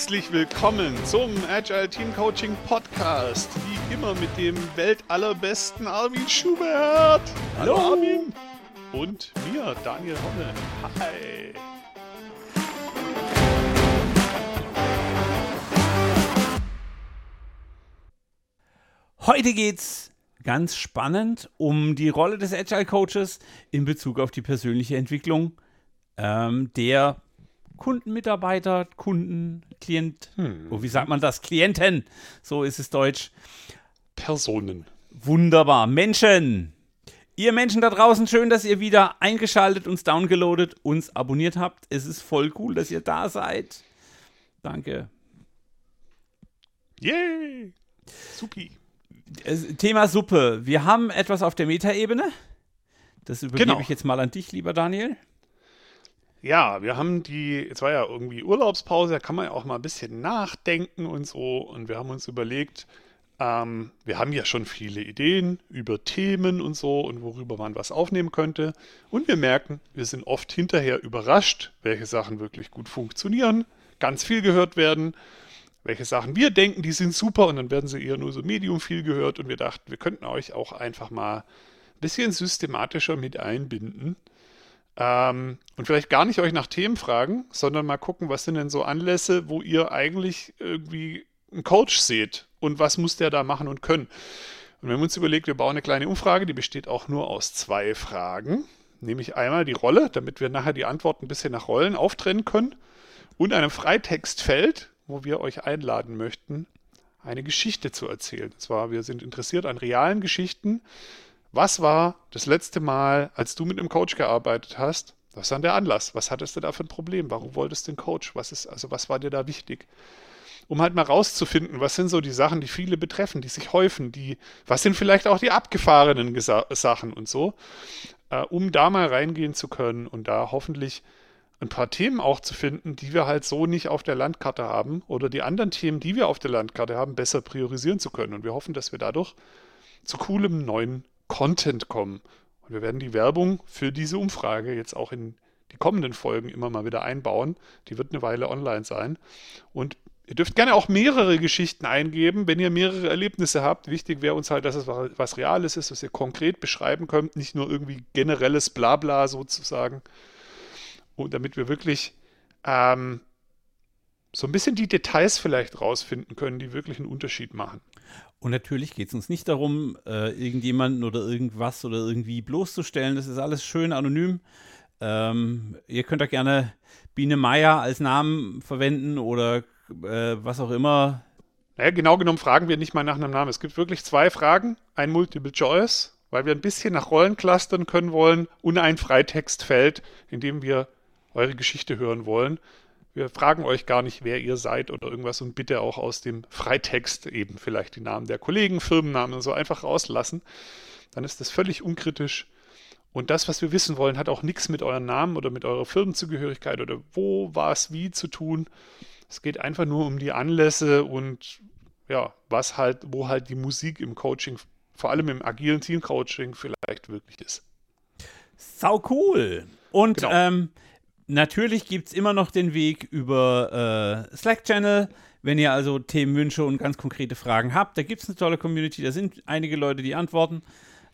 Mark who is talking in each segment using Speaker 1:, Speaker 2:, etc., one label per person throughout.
Speaker 1: Herzlich willkommen zum Agile Team Coaching Podcast. Wie immer mit dem weltallerbesten Armin Schubert.
Speaker 2: Hallo Armin.
Speaker 1: Und mir, Daniel Homme. Hi.
Speaker 2: Heute geht's ganz spannend um die Rolle des Agile Coaches in Bezug auf die persönliche Entwicklung ähm, der Kundenmitarbeiter, Kunden, Klient, hm. oh, wie sagt man das? Klienten, so ist es deutsch.
Speaker 1: Personen.
Speaker 2: Wunderbar. Menschen. Ihr Menschen da draußen, schön, dass ihr wieder eingeschaltet, uns downgeloadet, uns abonniert habt. Es ist voll cool, dass ihr da seid. Danke.
Speaker 1: Yay! Supi.
Speaker 2: Thema Suppe. Wir haben etwas auf der Metaebene. Das übergebe genau. ich jetzt mal an dich, lieber Daniel.
Speaker 1: Ja, wir haben die, jetzt war ja irgendwie Urlaubspause, da kann man ja auch mal ein bisschen nachdenken und so. Und wir haben uns überlegt, ähm, wir haben ja schon viele Ideen über Themen und so und worüber man was aufnehmen könnte. Und wir merken, wir sind oft hinterher überrascht, welche Sachen wirklich gut funktionieren, ganz viel gehört werden, welche Sachen wir denken, die sind super und dann werden sie eher nur so medium viel gehört. Und wir dachten, wir könnten euch auch einfach mal ein bisschen systematischer mit einbinden. Ähm, und vielleicht gar nicht euch nach Themen fragen, sondern mal gucken, was sind denn so Anlässe, wo ihr eigentlich irgendwie einen Coach seht und was muss der da machen und können. Und wir haben uns überlegt, wir bauen eine kleine Umfrage, die besteht auch nur aus zwei Fragen. Nämlich einmal die Rolle, damit wir nachher die Antworten ein bisschen nach Rollen auftrennen können. Und einem Freitextfeld, wo wir euch einladen möchten, eine Geschichte zu erzählen. Und zwar, wir sind interessiert an realen Geschichten, was war das letzte Mal, als du mit einem Coach gearbeitet hast? Was war dann der Anlass? Was hattest du da für ein Problem? Warum wolltest du einen Coach? Was ist, also was war dir da wichtig? Um halt mal rauszufinden, was sind so die Sachen, die viele betreffen, die sich häufen, die, was sind vielleicht auch die abgefahrenen Gesa Sachen und so, äh, um da mal reingehen zu können und da hoffentlich ein paar Themen auch zu finden, die wir halt so nicht auf der Landkarte haben oder die anderen Themen, die wir auf der Landkarte haben, besser priorisieren zu können. Und wir hoffen, dass wir dadurch zu coolem neuen Content kommen. Und wir werden die Werbung für diese Umfrage jetzt auch in die kommenden Folgen immer mal wieder einbauen. Die wird eine Weile online sein. Und ihr dürft gerne auch mehrere Geschichten eingeben, wenn ihr mehrere Erlebnisse habt. Wichtig wäre uns halt, dass es was Reales ist, was ihr konkret beschreiben könnt, nicht nur irgendwie generelles Blabla sozusagen. Und damit wir wirklich ähm, so ein bisschen die Details vielleicht rausfinden können, die wirklich einen Unterschied machen.
Speaker 2: Und natürlich geht es uns nicht darum, äh, irgendjemanden oder irgendwas oder irgendwie bloßzustellen. Das ist alles schön anonym. Ähm, ihr könnt da gerne Biene Meier als Namen verwenden oder äh, was auch immer.
Speaker 1: Naja, genau genommen fragen wir nicht mal nach einem Namen. Es gibt wirklich zwei Fragen. Ein Multiple Choice, weil wir ein bisschen nach Rollen clustern können wollen und ein Freitextfeld, in dem wir eure Geschichte hören wollen. Wir fragen euch gar nicht, wer ihr seid oder irgendwas und bitte auch aus dem Freitext eben vielleicht die Namen der Kollegen, Firmennamen und so einfach rauslassen. Dann ist das völlig unkritisch. Und das, was wir wissen wollen, hat auch nichts mit euren Namen oder mit eurer Firmenzugehörigkeit oder wo war es wie zu tun. Es geht einfach nur um die Anlässe und ja, was halt, wo halt die Musik im Coaching, vor allem im agilen Team-Coaching vielleicht wirklich ist.
Speaker 2: Sau cool. Und genau. ähm, Natürlich gibt es immer noch den Weg über äh, Slack-Channel. Wenn ihr also Themenwünsche und ganz konkrete Fragen habt, da gibt es eine tolle Community, da sind einige Leute, die antworten.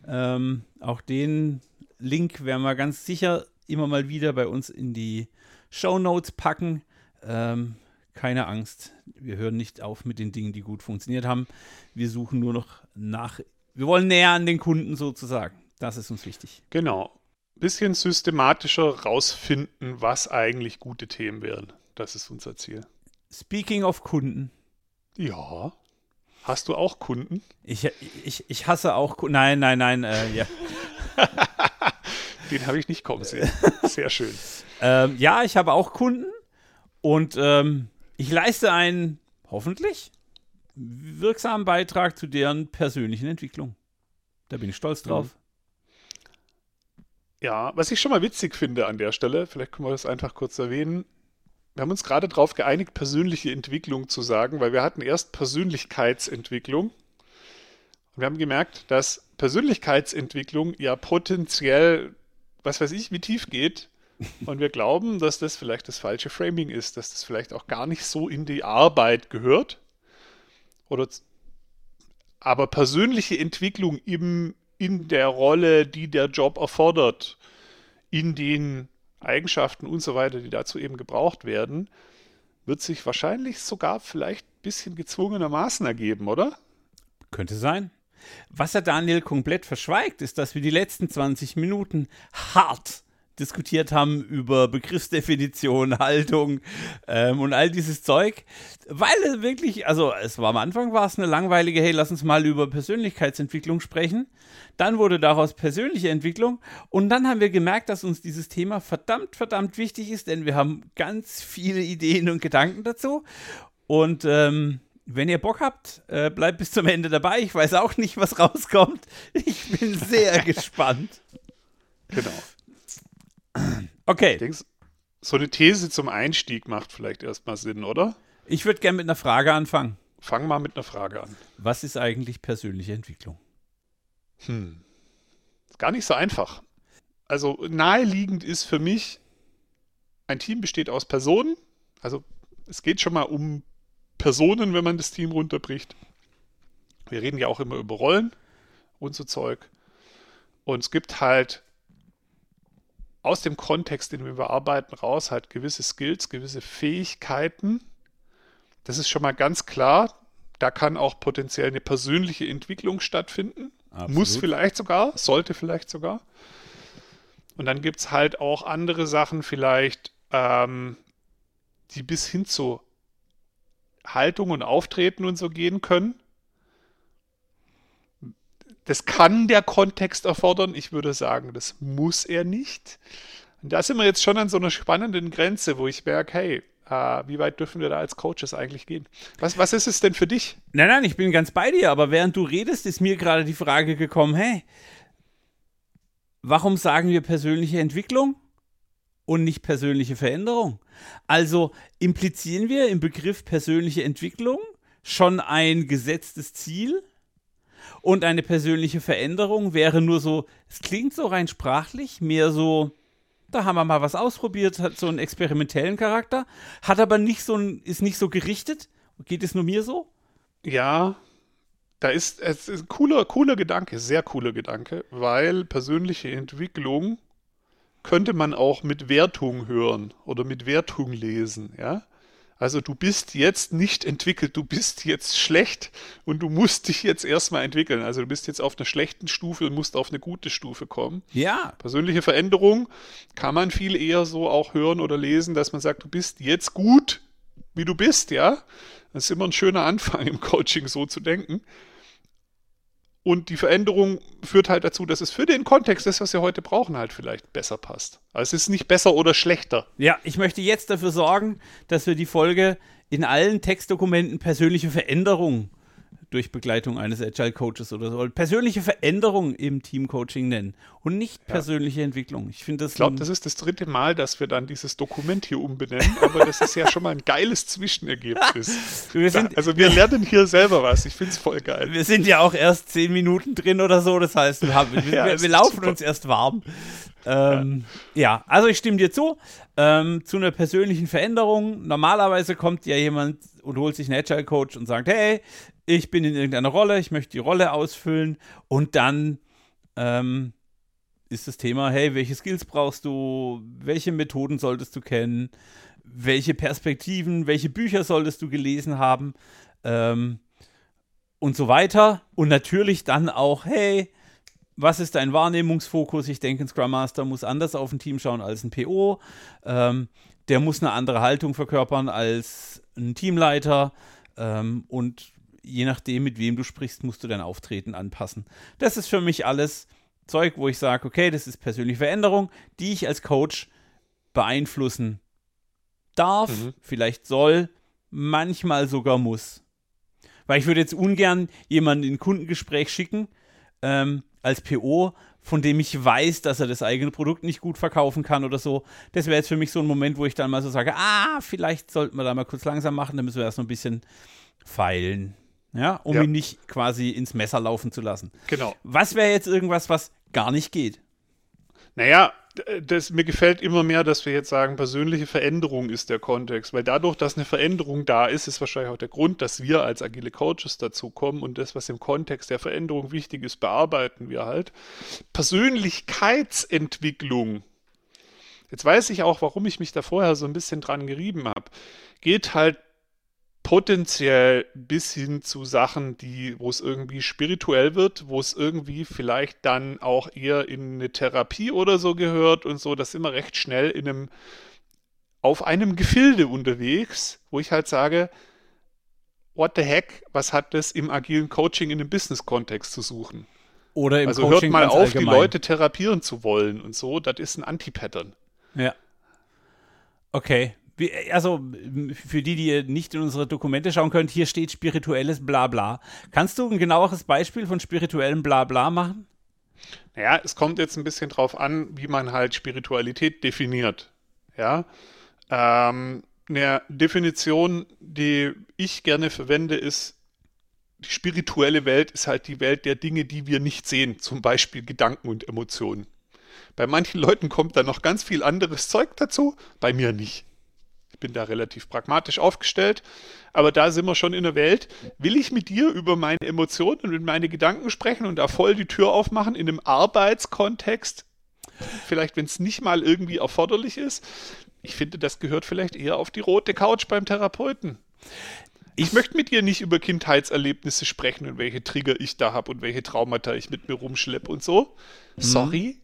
Speaker 2: Ähm, auch den Link werden wir ganz sicher immer mal wieder bei uns in die Show Notes packen. Ähm, keine Angst, wir hören nicht auf mit den Dingen, die gut funktioniert haben. Wir suchen nur noch nach, wir wollen näher an den Kunden sozusagen. Das ist uns wichtig.
Speaker 1: Genau bisschen systematischer rausfinden, was eigentlich gute Themen wären. Das ist unser Ziel.
Speaker 2: Speaking of Kunden.
Speaker 1: Ja. Hast du auch Kunden?
Speaker 2: Ich, ich, ich hasse auch Kunden. Nein, nein, nein, äh, ja.
Speaker 1: Den habe ich nicht kommen sehen. Sehr schön.
Speaker 2: ähm, ja, ich habe auch Kunden und ähm, ich leiste einen hoffentlich wirksamen Beitrag zu deren persönlichen Entwicklung. Da bin ich stolz drauf. Mhm.
Speaker 1: Ja, was ich schon mal witzig finde an der Stelle, vielleicht können wir das einfach kurz erwähnen. Wir haben uns gerade darauf geeinigt, persönliche Entwicklung zu sagen, weil wir hatten erst Persönlichkeitsentwicklung. Und wir haben gemerkt, dass Persönlichkeitsentwicklung ja potenziell, was weiß ich, wie tief geht, Und wir glauben, dass das vielleicht das falsche Framing ist, dass das vielleicht auch gar nicht so in die Arbeit gehört. Oder aber persönliche Entwicklung im, in der Rolle, die der Job erfordert, in den Eigenschaften und so weiter, die dazu eben gebraucht werden, wird sich wahrscheinlich sogar vielleicht ein bisschen gezwungenermaßen ergeben, oder?
Speaker 2: Könnte sein. Was er Daniel komplett verschweigt, ist, dass wir die letzten 20 Minuten hart diskutiert haben über Begriffsdefinition, Haltung ähm, und all dieses Zeug, weil es wirklich, also es war am Anfang war es eine langweilige, hey, lass uns mal über Persönlichkeitsentwicklung sprechen. Dann wurde daraus persönliche Entwicklung und dann haben wir gemerkt, dass uns dieses Thema verdammt, verdammt wichtig ist, denn wir haben ganz viele Ideen und Gedanken dazu und ähm, wenn ihr Bock habt, äh, bleibt bis zum Ende dabei. Ich weiß auch nicht, was rauskommt. Ich bin sehr gespannt.
Speaker 1: Genau.
Speaker 2: Okay.
Speaker 1: Ich denke, so eine These zum Einstieg macht vielleicht erstmal Sinn, oder?
Speaker 2: Ich würde gerne mit einer Frage anfangen.
Speaker 1: Fang mal mit einer Frage an.
Speaker 2: Was ist eigentlich persönliche Entwicklung?
Speaker 1: Hm. Ist gar nicht so einfach. Also naheliegend ist für mich, ein Team besteht aus Personen. Also es geht schon mal um Personen, wenn man das Team runterbricht. Wir reden ja auch immer über Rollen und so Zeug. Und es gibt halt aus dem Kontext, in dem wir arbeiten, raus halt gewisse Skills, gewisse Fähigkeiten. Das ist schon mal ganz klar. Da kann auch potenziell eine persönliche Entwicklung stattfinden. Absolut. Muss vielleicht sogar, sollte vielleicht sogar. Und dann gibt es halt auch andere Sachen vielleicht, ähm, die bis hin zu Haltung und Auftreten und so gehen können. Das kann der Kontext erfordern. Ich würde sagen, das muss er nicht. Und da sind wir jetzt schon an so einer spannenden Grenze, wo ich merke, hey, Uh, wie weit dürfen wir da als Coaches eigentlich gehen? Was, was ist es denn für dich?
Speaker 2: Nein, nein, ich bin ganz bei dir, aber während du redest, ist mir gerade die Frage gekommen, hey, warum sagen wir persönliche Entwicklung und nicht persönliche Veränderung? Also implizieren wir im Begriff persönliche Entwicklung schon ein gesetztes Ziel? Und eine persönliche Veränderung wäre nur so, es klingt so rein sprachlich, mehr so, da haben wir mal was ausprobiert, hat so einen experimentellen Charakter, hat aber nicht so ein, ist nicht so gerichtet. Geht es nur mir so?
Speaker 1: Ja, da ist, es ist ein cooler, cooler Gedanke, sehr cooler Gedanke, weil persönliche Entwicklung könnte man auch mit Wertung hören oder mit Wertung lesen, ja. Also du bist jetzt nicht entwickelt, du bist jetzt schlecht und du musst dich jetzt erstmal entwickeln. Also du bist jetzt auf einer schlechten Stufe und musst auf eine gute Stufe kommen.
Speaker 2: Ja.
Speaker 1: Persönliche Veränderung kann man viel eher so auch hören oder lesen, dass man sagt, du bist jetzt gut, wie du bist, ja. Das ist immer ein schöner Anfang im Coaching so zu denken. Und die Veränderung führt halt dazu, dass es für den Kontext, das, was wir heute brauchen, halt vielleicht besser passt. Also es ist nicht besser oder schlechter.
Speaker 2: Ja, ich möchte jetzt dafür sorgen, dass wir die Folge in allen Textdokumenten persönliche Veränderung durch Begleitung eines Agile Coaches oder so. Persönliche Veränderung im Teamcoaching nennen und nicht persönliche ja. Entwicklung. Ich finde das.
Speaker 1: Ich glaube, das ist das dritte Mal, dass wir dann dieses Dokument hier umbenennen, aber das ist ja schon mal ein geiles Zwischenergebnis. wir sind, also wir lernen hier selber was. Ich finde es voll geil.
Speaker 2: Wir sind ja auch erst zehn Minuten drin oder so. Das heißt, wir, haben, wir, ja, wir laufen super. uns erst warm. Ähm, ja. ja. also ich stimme dir zu. Ähm, zu einer persönlichen Veränderung. Normalerweise kommt ja jemand und holt sich einen Agile Coach und sagt, hey, ich bin in irgendeiner Rolle, ich möchte die Rolle ausfüllen und dann ähm, ist das Thema, hey, welche Skills brauchst du, welche Methoden solltest du kennen, welche Perspektiven, welche Bücher solltest du gelesen haben ähm, und so weiter. Und natürlich dann auch, hey, was ist dein Wahrnehmungsfokus? Ich denke, ein Scrum Master muss anders auf ein Team schauen als ein PO. Ähm, der muss eine andere Haltung verkörpern als ein Teamleiter. Ähm, und je nachdem, mit wem du sprichst, musst du dein Auftreten anpassen. Das ist für mich alles Zeug, wo ich sage, okay, das ist persönliche Veränderung, die ich als Coach beeinflussen darf, mhm. vielleicht soll, manchmal sogar muss. Weil ich würde jetzt ungern jemanden in ein Kundengespräch schicken, ähm, als PO, von dem ich weiß, dass er das eigene Produkt nicht gut verkaufen kann oder so. Das wäre jetzt für mich so ein Moment, wo ich dann mal so sage, ah, vielleicht sollten wir da mal kurz langsam machen, dann müssen wir erst noch ein bisschen feilen ja, um ja. ihn nicht quasi ins Messer laufen zu lassen.
Speaker 1: Genau.
Speaker 2: Was wäre jetzt irgendwas, was gar nicht geht?
Speaker 1: Naja, das, mir gefällt immer mehr, dass wir jetzt sagen, persönliche Veränderung ist der Kontext, weil dadurch, dass eine Veränderung da ist, ist wahrscheinlich auch der Grund, dass wir als agile Coaches dazu kommen und das, was im Kontext der Veränderung wichtig ist, bearbeiten wir halt. Persönlichkeitsentwicklung. Jetzt weiß ich auch, warum ich mich da vorher so ein bisschen dran gerieben habe. Geht halt potenziell bis hin zu Sachen, die, wo es irgendwie spirituell wird, wo es irgendwie vielleicht dann auch eher in eine Therapie oder so gehört und so, das immer recht schnell in einem, auf einem Gefilde unterwegs, wo ich halt sage, what the heck, was hat das im agilen Coaching in einem Business-Kontext zu suchen?
Speaker 2: Oder im
Speaker 1: also
Speaker 2: Coaching
Speaker 1: hört mal auf,
Speaker 2: allgemein.
Speaker 1: die Leute therapieren zu wollen und so, das ist ein Anti-Pattern.
Speaker 2: Ja. Okay. Wie, also für die, die nicht in unsere Dokumente schauen könnt, hier steht spirituelles Blabla. Kannst du ein genaueres Beispiel von spirituellem Blabla machen?
Speaker 1: Naja, es kommt jetzt ein bisschen drauf an, wie man halt Spiritualität definiert. Ja. Ähm, eine Definition, die ich gerne verwende, ist, die spirituelle Welt ist halt die Welt der Dinge, die wir nicht sehen, zum Beispiel Gedanken und Emotionen. Bei manchen Leuten kommt da noch ganz viel anderes Zeug dazu, bei mir nicht. Ich bin da relativ pragmatisch aufgestellt, aber da sind wir schon in der Welt. Will ich mit dir über meine Emotionen und meine Gedanken sprechen und da voll die Tür aufmachen in einem Arbeitskontext? Vielleicht, wenn es nicht mal irgendwie erforderlich ist. Ich finde, das gehört vielleicht eher auf die rote Couch beim Therapeuten. Ich möchte mit dir nicht über Kindheitserlebnisse sprechen und welche Trigger ich da habe und welche Traumata ich mit mir rumschleppe und so. Sorry,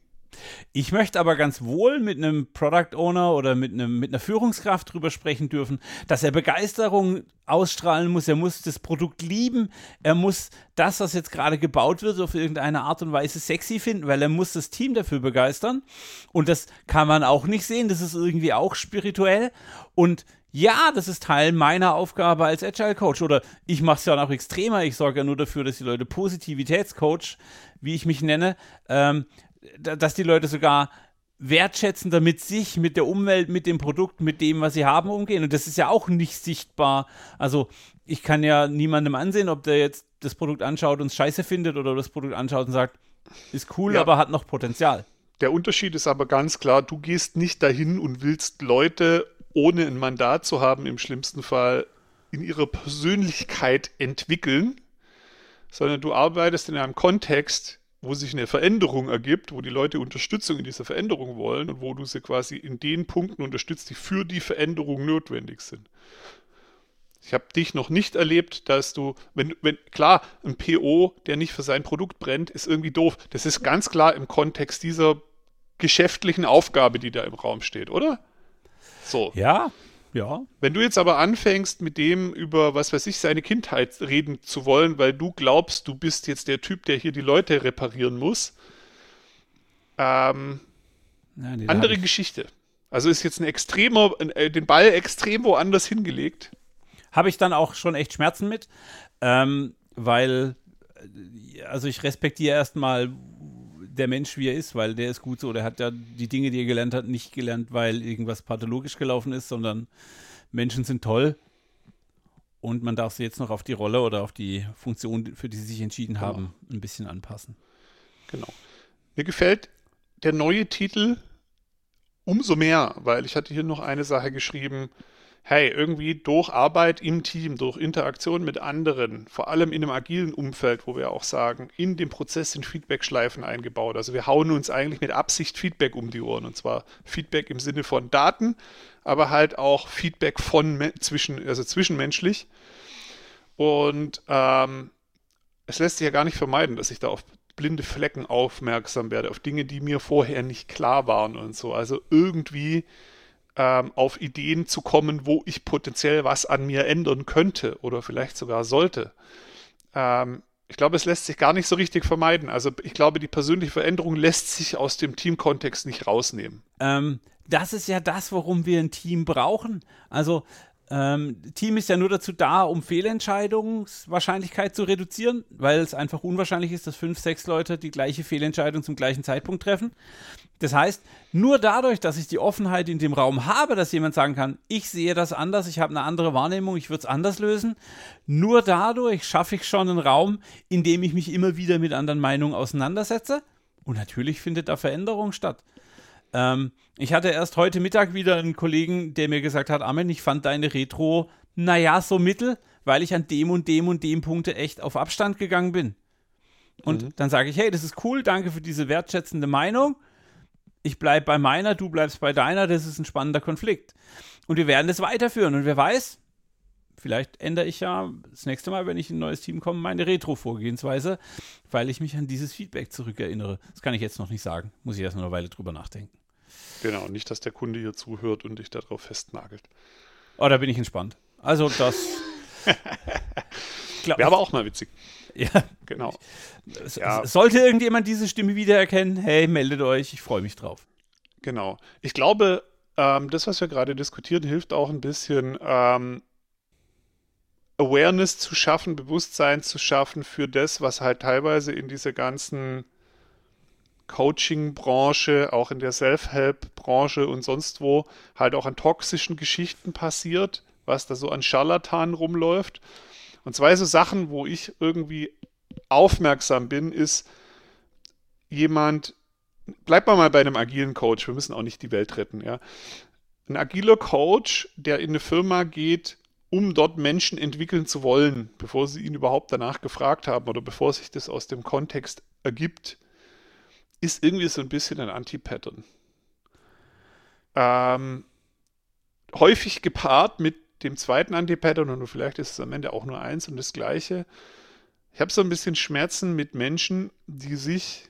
Speaker 2: Ich möchte aber ganz wohl mit einem Product Owner oder mit, einem, mit einer Führungskraft drüber sprechen dürfen, dass er Begeisterung ausstrahlen muss. Er muss das Produkt lieben. Er muss das, was jetzt gerade gebaut wird, auf irgendeine Art und Weise sexy finden, weil er muss das Team dafür begeistern. Und das kann man auch nicht sehen. Das ist irgendwie auch spirituell. Und ja, das ist Teil meiner Aufgabe als Agile Coach. Oder ich mache es ja noch extremer. Ich sorge ja nur dafür, dass die Leute Positivitätscoach, wie ich mich nenne, ähm, dass die Leute sogar wertschätzender mit sich, mit der Umwelt, mit dem Produkt, mit dem, was sie haben, umgehen. Und das ist ja auch nicht sichtbar. Also ich kann ja niemandem ansehen, ob der jetzt das Produkt anschaut und es scheiße findet oder das Produkt anschaut und sagt, ist cool,
Speaker 1: Ja.
Speaker 2: aber hat noch Potenzial.
Speaker 1: Der Unterschied ist aber ganz klar, du gehst nicht dahin und willst Leute, ohne ein Mandat zu haben, im schlimmsten Fall in ihrer Persönlichkeit entwickeln, sondern du arbeitest in einem Kontext, wo sich eine Veränderung ergibt, wo die Leute Unterstützung in dieser Veränderung wollen und wo du sie quasi in den Punkten unterstützt, die für die Veränderung notwendig sind. Ich habe dich noch nicht erlebt, dass du, wenn, wenn, klar, ein PO, der nicht für sein Produkt brennt, ist irgendwie doof. Das ist ganz klar im Kontext dieser geschäftlichen Aufgabe, die da im Raum steht, oder? So.
Speaker 2: Ja, ja.
Speaker 1: Wenn du jetzt aber anfängst, mit dem über, was weiß ich, seine Kindheit reden zu wollen, weil du glaubst, du bist jetzt der Typ, der hier die Leute reparieren muss, ähm,
Speaker 2: ja nee,
Speaker 1: andere Geschichte. Also ist jetzt ein extremer, äh, den Ball extrem woanders hingelegt.
Speaker 2: habe ich dann auch schon echt Schmerzen mit, ähm, weil, äh, also ich respektiere erstmal der Mensch, wie er ist, weil der ist gut so. Der hat ja die Dinge, die er gelernt hat, nicht gelernt, weil irgendwas pathologisch gelaufen ist, sondern Menschen sind toll und man darf sie jetzt noch auf die Rolle oder auf die Funktion, für die sie sich entschieden haben, ein bisschen anpassen.
Speaker 1: Genau. Mir gefällt der neue Titel umso mehr, weil ich hatte hier noch eine Sache geschrieben. Hey, irgendwie durch Arbeit im Team, durch Interaktion mit anderen, vor allem in einem agilen Umfeld, wo wir auch sagen, in dem Prozess sind Feedback-Schleifen eingebaut. Also wir hauen uns eigentlich mit Absicht Feedback um die Ohren. Und zwar Feedback im Sinne von Daten, aber halt auch Feedback von zwischen, also zwischenmenschlich. Und ähm, es lässt sich ja gar nicht vermeiden, dass ich da auf blinde Flecken aufmerksam werde, auf Dinge, die mir vorher nicht klar waren und so. Also irgendwie ähm, auf Ideen zu kommen, wo ich potenziell was an mir ändern könnte oder vielleicht sogar sollte. Ähm, ich glaube, es lässt sich gar nicht so richtig vermeiden. Also ich glaube, die persönliche Veränderung lässt sich aus dem Teamkontext nicht rausnehmen.
Speaker 2: Ähm, das ist ja das, worum wir ein Team brauchen. Also ähm, Team ist ja nur dazu da, um Fehlentscheidungswahrscheinlichkeit zu reduzieren, weil es einfach unwahrscheinlich ist, dass fünf, sechs Leute die gleiche Fehlentscheidung zum gleichen Zeitpunkt treffen. Das heißt, nur dadurch, dass ich die Offenheit in dem Raum habe, dass jemand sagen kann, ich sehe das anders, ich habe eine andere Wahrnehmung, ich würde es anders lösen, nur dadurch schaffe ich schon einen Raum, in dem ich mich immer wieder mit anderen Meinungen auseinandersetze Und natürlich findet da Veränderung statt. Ähm, ich hatte erst heute Mittag wieder einen Kollegen, der mir gesagt hat, Armin, ich fand deine Retro, naja, so mittel, weil ich an dem und dem und dem Punkte echt auf Abstand gegangen bin. Und mhm. dann sage ich, hey, das ist cool, danke für diese wertschätzende Meinung. Ich bleibe bei meiner, du bleibst bei deiner, das ist ein spannender Konflikt. Und wir werden das weiterführen. Und wer weiß, vielleicht ändere ich ja das nächste Mal, wenn ich in ein neues Team komme, meine Retro-Vorgehensweise, weil ich mich an dieses Feedback zurückerinnere. Das kann ich jetzt noch nicht sagen. Muss ich erst noch eine Weile drüber nachdenken.
Speaker 1: Genau, nicht, dass der Kunde hier zuhört und dich darauf festnagelt.
Speaker 2: Oh, da bin ich entspannt. Also das.
Speaker 1: Wäre aber auch mal witzig.
Speaker 2: Ja, genau. Ja. Sollte irgendjemand diese Stimme wiedererkennen, hey, meldet euch, ich freue mich drauf.
Speaker 1: Genau. Ich glaube, ähm, das, was wir gerade diskutieren, hilft auch ein bisschen ähm, Awareness zu schaffen, Bewusstsein zu schaffen für das, was halt teilweise in dieser ganzen Coaching-Branche, auch in der Self-Help-Branche und sonst wo halt auch an toxischen Geschichten passiert, was da so an Scharlatan rumläuft. Und zwei so Sachen, wo ich irgendwie aufmerksam bin, ist jemand, bleibt mal bei einem agilen Coach, wir müssen auch nicht die Welt retten, ja. Ein agiler Coach, der in eine Firma geht, um dort Menschen entwickeln zu wollen, bevor sie ihn überhaupt danach gefragt haben oder bevor sich das aus dem Kontext ergibt, ist irgendwie so ein bisschen ein Anti-Pattern. Ähm, häufig gepaart mit dem zweiten Anti-Pattern und vielleicht ist es am Ende auch nur eins und das gleiche. Ich habe so ein bisschen Schmerzen mit Menschen, die sich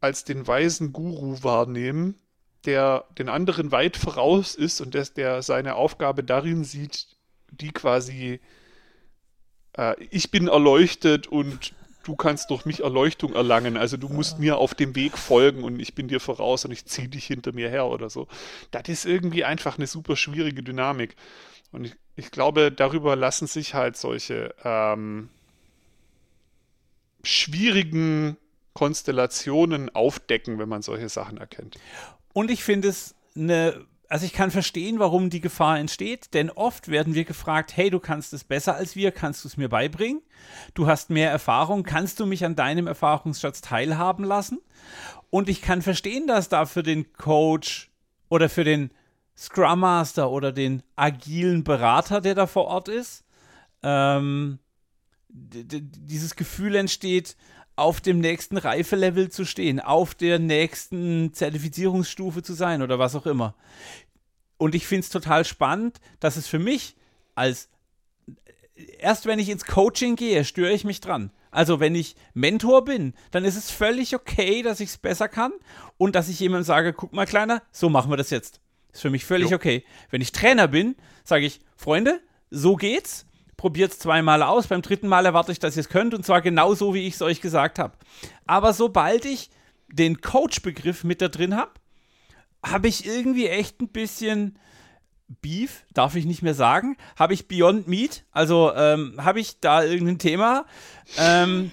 Speaker 1: als den weisen Guru wahrnehmen, der den anderen weit voraus ist und der, der seine Aufgabe darin sieht, die quasi äh, ich bin erleuchtet und du kannst durch mich Erleuchtung erlangen. Also du musst mir auf dem Weg folgen und ich bin dir voraus und ich ziehe dich hinter mir her oder so. Das ist irgendwie einfach eine super schwierige Dynamik. Und ich, ich glaube, darüber lassen sich halt solche ähm, schwierigen Konstellationen aufdecken, wenn man solche Sachen erkennt.
Speaker 2: Und ich finde es eine also ich kann verstehen, warum die Gefahr entsteht, denn oft werden wir gefragt, hey, du kannst es besser als wir, kannst du es mir beibringen? Du hast mehr Erfahrung, kannst du mich an deinem Erfahrungsschatz teilhaben lassen? Und ich kann verstehen, dass da für den Coach oder für den Scrum Master oder den agilen Berater, der da vor Ort ist, ähm, dieses Gefühl entsteht, auf dem nächsten Reifelevel zu stehen, auf der nächsten Zertifizierungsstufe zu sein oder was auch immer. Und ich finde es total spannend, dass es für mich als erst wenn ich ins Coaching gehe, störe ich mich dran. Also wenn ich Mentor bin, dann ist es völlig okay, dass ich es besser kann und dass ich jemandem sage, guck mal kleiner, so machen wir das jetzt. Ist für mich völlig jo. okay. Wenn ich Trainer bin, sage ich, Freunde, so geht's probiert es zweimal aus. Beim dritten Mal erwarte ich, dass ihr es könnt und zwar genau so, wie ich es euch gesagt habe. Aber sobald ich den Coach-Begriff mit da drin habe, habe ich irgendwie echt ein bisschen Beef, darf ich nicht mehr sagen. Habe ich Beyond Meat, also ähm, habe ich da irgendein Thema, ähm,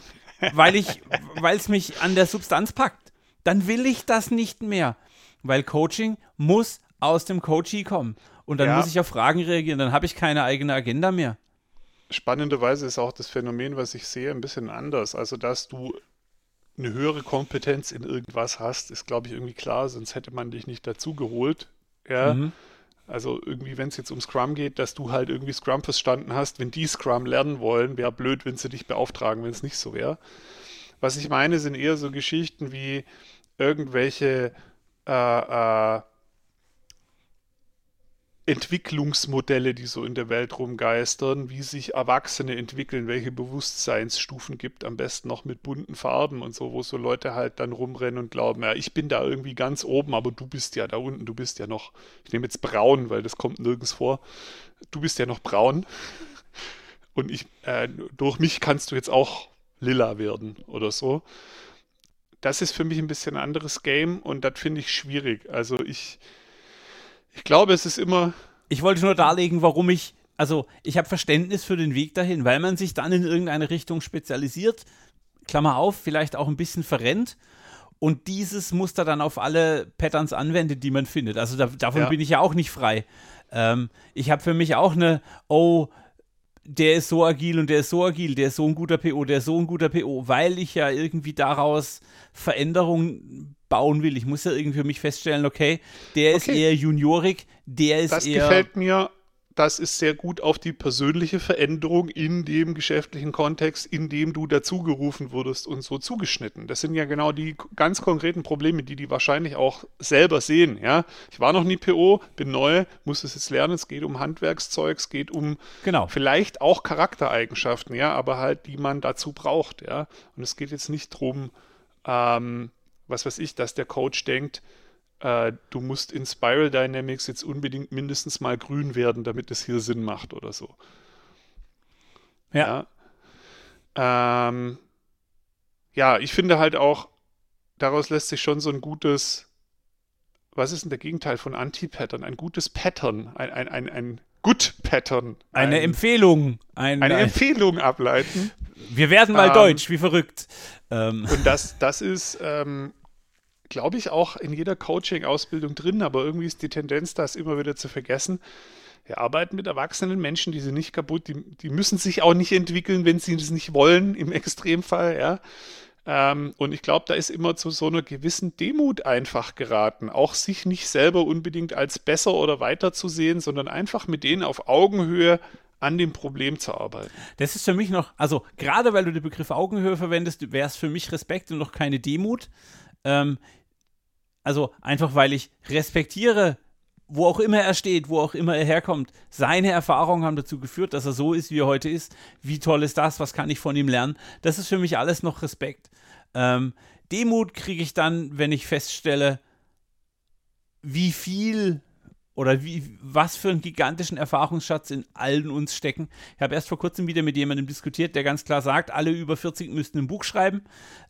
Speaker 2: weil ich, weil es mich an der Substanz packt. Dann will ich das nicht mehr, weil Coaching muss aus dem Coachee kommen. Und dann ja. muss ich auf Fragen reagieren, dann habe ich keine eigene Agenda mehr
Speaker 1: spannenderweise ist auch das Phänomen, was ich sehe, ein bisschen anders. Also, dass du eine höhere Kompetenz in irgendwas hast, ist, glaube ich, irgendwie klar, sonst hätte man dich nicht dazu geholt. Ja. Mhm. Also irgendwie, wenn es jetzt um Scrum geht, dass du halt irgendwie Scrum verstanden hast, wenn die Scrum lernen wollen, wäre blöd, wenn sie dich beauftragen, wenn es nicht so wäre. Was ich meine, sind eher so Geschichten wie irgendwelche äh, äh, Entwicklungsmodelle, die so in der Welt rumgeistern, wie sich Erwachsene entwickeln, welche Bewusstseinsstufen gibt, am besten noch mit bunten Farben und so, wo so Leute halt dann rumrennen und glauben, ja, ich bin da irgendwie ganz oben, aber du bist ja da unten, du bist ja noch, ich nehme jetzt braun, weil das kommt nirgends vor, du bist ja noch braun und ich, äh, durch mich kannst du jetzt auch lila werden oder so. Das ist für mich ein bisschen ein anderes Game und das finde ich schwierig. Also ich, ich glaube, es ist immer.
Speaker 2: Ich wollte nur darlegen, warum ich. Also, ich habe Verständnis für den Weg dahin, weil man sich dann in irgendeine Richtung spezialisiert, Klammer auf, vielleicht auch ein bisschen verrennt und dieses Muster dann auf alle Patterns anwendet, die man findet. Also da, davon ja. bin ich ja auch nicht frei. Ähm, ich habe für mich auch eine, oh, der ist so agil und der ist so agil, der ist so ein guter PO, der ist so ein guter PO, weil ich ja irgendwie daraus Veränderungen bauen will. Ich muss ja irgendwie für mich feststellen, okay, der okay. ist eher juniorig, der ist
Speaker 1: das
Speaker 2: eher.
Speaker 1: Das gefällt mir das ist sehr gut auf die persönliche Veränderung in dem geschäftlichen Kontext, in dem du dazugerufen wurdest und so zugeschnitten. Das sind ja genau die ganz konkreten Probleme, die die wahrscheinlich auch selber sehen. Ja, ich war noch nie PO, bin neu, muss es jetzt lernen. Es geht um Handwerkszeug, es geht um
Speaker 2: genau.
Speaker 1: vielleicht auch Charaktereigenschaften, ja, aber halt die man dazu braucht. Ja, und es geht jetzt nicht drum, ähm, was weiß ich, dass der Coach denkt, äh, du musst in Spiral Dynamics jetzt unbedingt mindestens mal grün werden, damit es hier Sinn macht oder so.
Speaker 2: Ja.
Speaker 1: Ja, ähm, ja ich finde halt auch, daraus lässt sich schon so ein gutes, was ist denn der Gegenteil von Anti-Pattern? Ein gutes Pattern, ein, ein, ein, ein Good-Pattern.
Speaker 2: Eine ein, Empfehlung.
Speaker 1: Ein, eine Empfehlung ableiten.
Speaker 2: Wir werden mal ähm, Deutsch, wie verrückt.
Speaker 1: Ähm. Und das, das ist, ähm, glaube ich, auch in jeder Coaching-Ausbildung drin, aber irgendwie ist die Tendenz, das immer wieder zu vergessen. Wir arbeiten mit erwachsenen Menschen, die sind nicht kaputt, die, die müssen sich auch nicht entwickeln, wenn sie das nicht wollen, im Extremfall, ja. Ähm, und ich glaube, da ist immer zu so einer gewissen Demut einfach geraten, auch sich nicht selber unbedingt als besser oder weiter zu sehen, sondern einfach mit denen auf Augenhöhe an dem Problem zu arbeiten.
Speaker 2: Das ist für mich noch, also gerade weil du den Begriff Augenhöhe verwendest, wäre es für mich Respekt und noch keine Demut. Ähm, also einfach, weil ich respektiere, wo auch immer er steht, wo auch immer er herkommt. Seine Erfahrungen haben dazu geführt, dass er so ist, wie er heute ist. Wie toll ist das? Was kann ich von ihm lernen? Das ist für mich alles noch Respekt. Ähm, Demut kriege ich dann, wenn ich feststelle, wie viel oder wie, was für einen gigantischen Erfahrungsschatz in allen uns stecken. Ich habe erst vor kurzem wieder mit jemandem diskutiert, der ganz klar sagt, alle über 40 müssten ein Buch schreiben.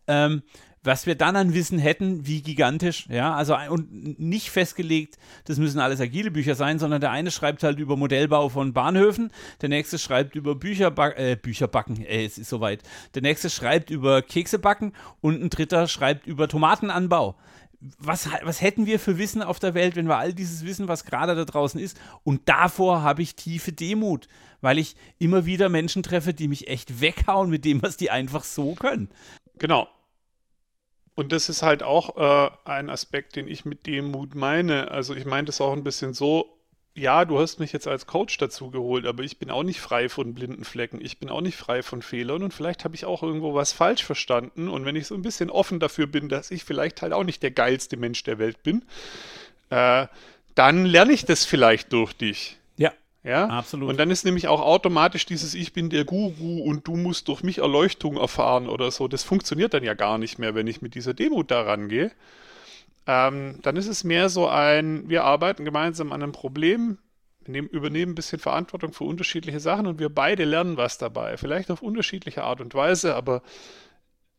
Speaker 2: Ähm, was wir dann an Wissen hätten, wie gigantisch, ja, also und nicht festgelegt, das müssen alles agile Bücher sein, sondern der eine schreibt halt über Modellbau von Bahnhöfen, der nächste schreibt über Bücher, äh, Bücher backen, äh, es ist soweit, der nächste schreibt über Kekse backen und ein dritter schreibt über Tomatenanbau. Was, was hätten wir für Wissen auf der Welt, wenn wir all dieses Wissen, was gerade da draußen ist, und davor habe ich tiefe Demut, weil ich immer wieder Menschen treffe, die mich echt weghauen mit dem, was die einfach so können.
Speaker 1: Genau, und das ist halt auch äh, ein Aspekt, den ich mit Demut meine. Also ich meine das auch ein bisschen so, ja, du hast mich jetzt als Coach dazu geholt, aber ich bin auch nicht frei von blinden Flecken. Ich bin auch nicht frei von Fehlern und vielleicht habe ich auch irgendwo was falsch verstanden. Und wenn ich so ein bisschen offen dafür bin, dass ich vielleicht halt auch nicht der geilste Mensch der Welt bin, äh, dann lerne ich das vielleicht durch dich. Ja,
Speaker 2: absolut.
Speaker 1: Und dann ist nämlich auch automatisch dieses Ich bin der Guru und du musst durch mich Erleuchtung erfahren oder so. Das funktioniert dann ja gar nicht mehr, wenn ich mit dieser Demut da rangehe. Ähm, dann ist es mehr so ein, wir arbeiten gemeinsam an einem Problem, wir nehmen, übernehmen ein bisschen Verantwortung für unterschiedliche Sachen und wir beide lernen was dabei. Vielleicht auf unterschiedliche Art und Weise, aber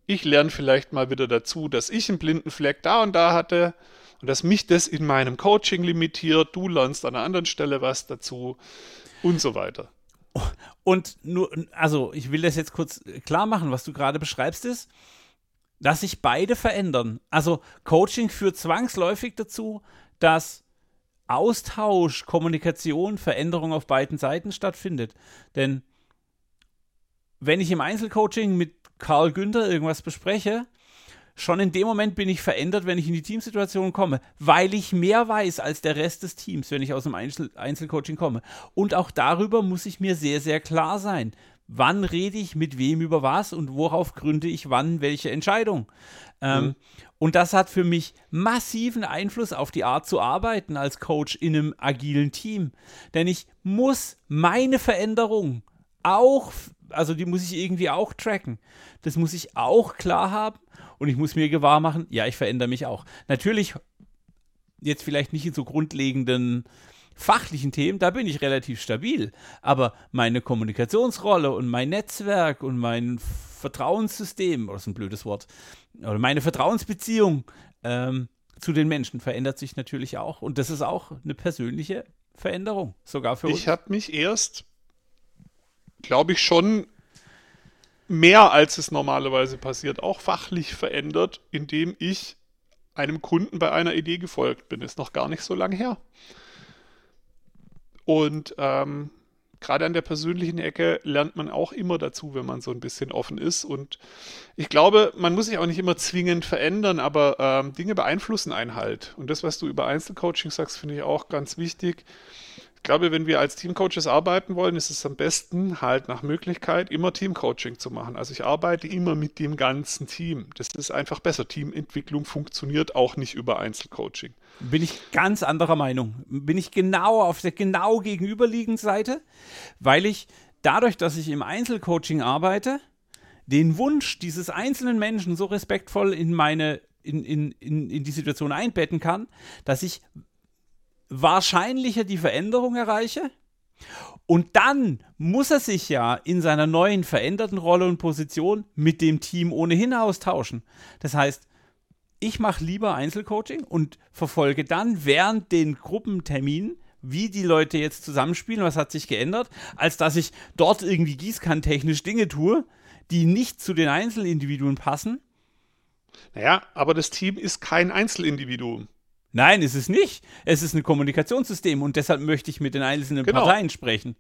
Speaker 1: ich lerne vielleicht mal wieder dazu, dass ich einen blinden Fleck da und da hatte und dass mich das in meinem Coaching limitiert, du lernst an einer anderen Stelle was dazu und so weiter.
Speaker 2: Und nur, also ich will das jetzt kurz klar machen, was du gerade beschreibst, ist, dass sich beide verändern. Also Coaching führt zwangsläufig dazu, dass Austausch, Kommunikation, Veränderung auf beiden Seiten stattfindet. Denn wenn ich im Einzelcoaching mit Karl Günther irgendwas bespreche, schon in dem Moment bin ich verändert, wenn ich in die Teamsituation komme, weil ich mehr weiß als der Rest des Teams, wenn ich aus dem Einzel Einzelcoaching komme. Und auch darüber muss ich mir sehr, sehr klar sein. Wann rede ich mit wem über was und worauf gründe ich wann welche Entscheidung? Ähm, mhm. Und das hat für mich massiven Einfluss auf die Art zu arbeiten als Coach in einem agilen Team. Denn ich muss meine Veränderung auch, also die muss ich irgendwie auch tracken. Das muss ich auch klar haben und ich muss mir gewahr machen, ja, ich verändere mich auch. Natürlich jetzt vielleicht nicht in so grundlegenden fachlichen Themen, da bin ich relativ stabil. Aber meine Kommunikationsrolle und mein Netzwerk und mein Vertrauenssystem, das ist ein blödes Wort, oder meine Vertrauensbeziehung ähm, zu den Menschen verändert sich natürlich auch. Und das ist auch eine persönliche Veränderung, sogar für
Speaker 1: uns. Ich habe mich erst, glaube ich, schon mehr als es normalerweise passiert, auch fachlich verändert, indem ich einem Kunden bei einer Idee gefolgt bin. Ist noch gar nicht so lange her. Und ähm, gerade an der persönlichen Ecke lernt man auch immer dazu, wenn man so ein bisschen offen ist. Und ich glaube, man muss sich auch nicht immer zwingend verändern, aber ähm, Dinge beeinflussen einen halt. Und das, was du über Einzelcoaching sagst, finde ich auch ganz wichtig. Ich glaube, wenn wir als Teamcoaches arbeiten wollen, ist es am besten, halt nach Möglichkeit immer Teamcoaching zu machen. Also ich arbeite immer mit dem ganzen Team. Das ist einfach besser. Teamentwicklung funktioniert auch nicht über Einzelcoaching.
Speaker 2: Bin ich ganz anderer Meinung. Bin ich genau auf der genau gegenüberliegenden Seite, weil ich dadurch, dass ich im Einzelcoaching arbeite, den Wunsch dieses einzelnen Menschen so respektvoll in meine in, in, in, in die Situation einbetten kann, dass ich wahrscheinlicher die Veränderung erreiche. Und dann muss er sich ja in seiner neuen veränderten Rolle und Position mit dem Team ohnehin austauschen. Das heißt, ich mache lieber Einzelcoaching und verfolge dann während den Gruppenterminen, wie die Leute jetzt zusammenspielen, was hat sich geändert, als dass ich dort irgendwie gießkanntechnisch Dinge tue, die nicht zu den Einzelindividuen passen.
Speaker 1: Naja, aber das Team ist kein Einzelindividuum.
Speaker 2: Nein, ist es nicht. Es ist ein Kommunikationssystem und deshalb möchte ich mit den einzelnen genau. Parteien sprechen.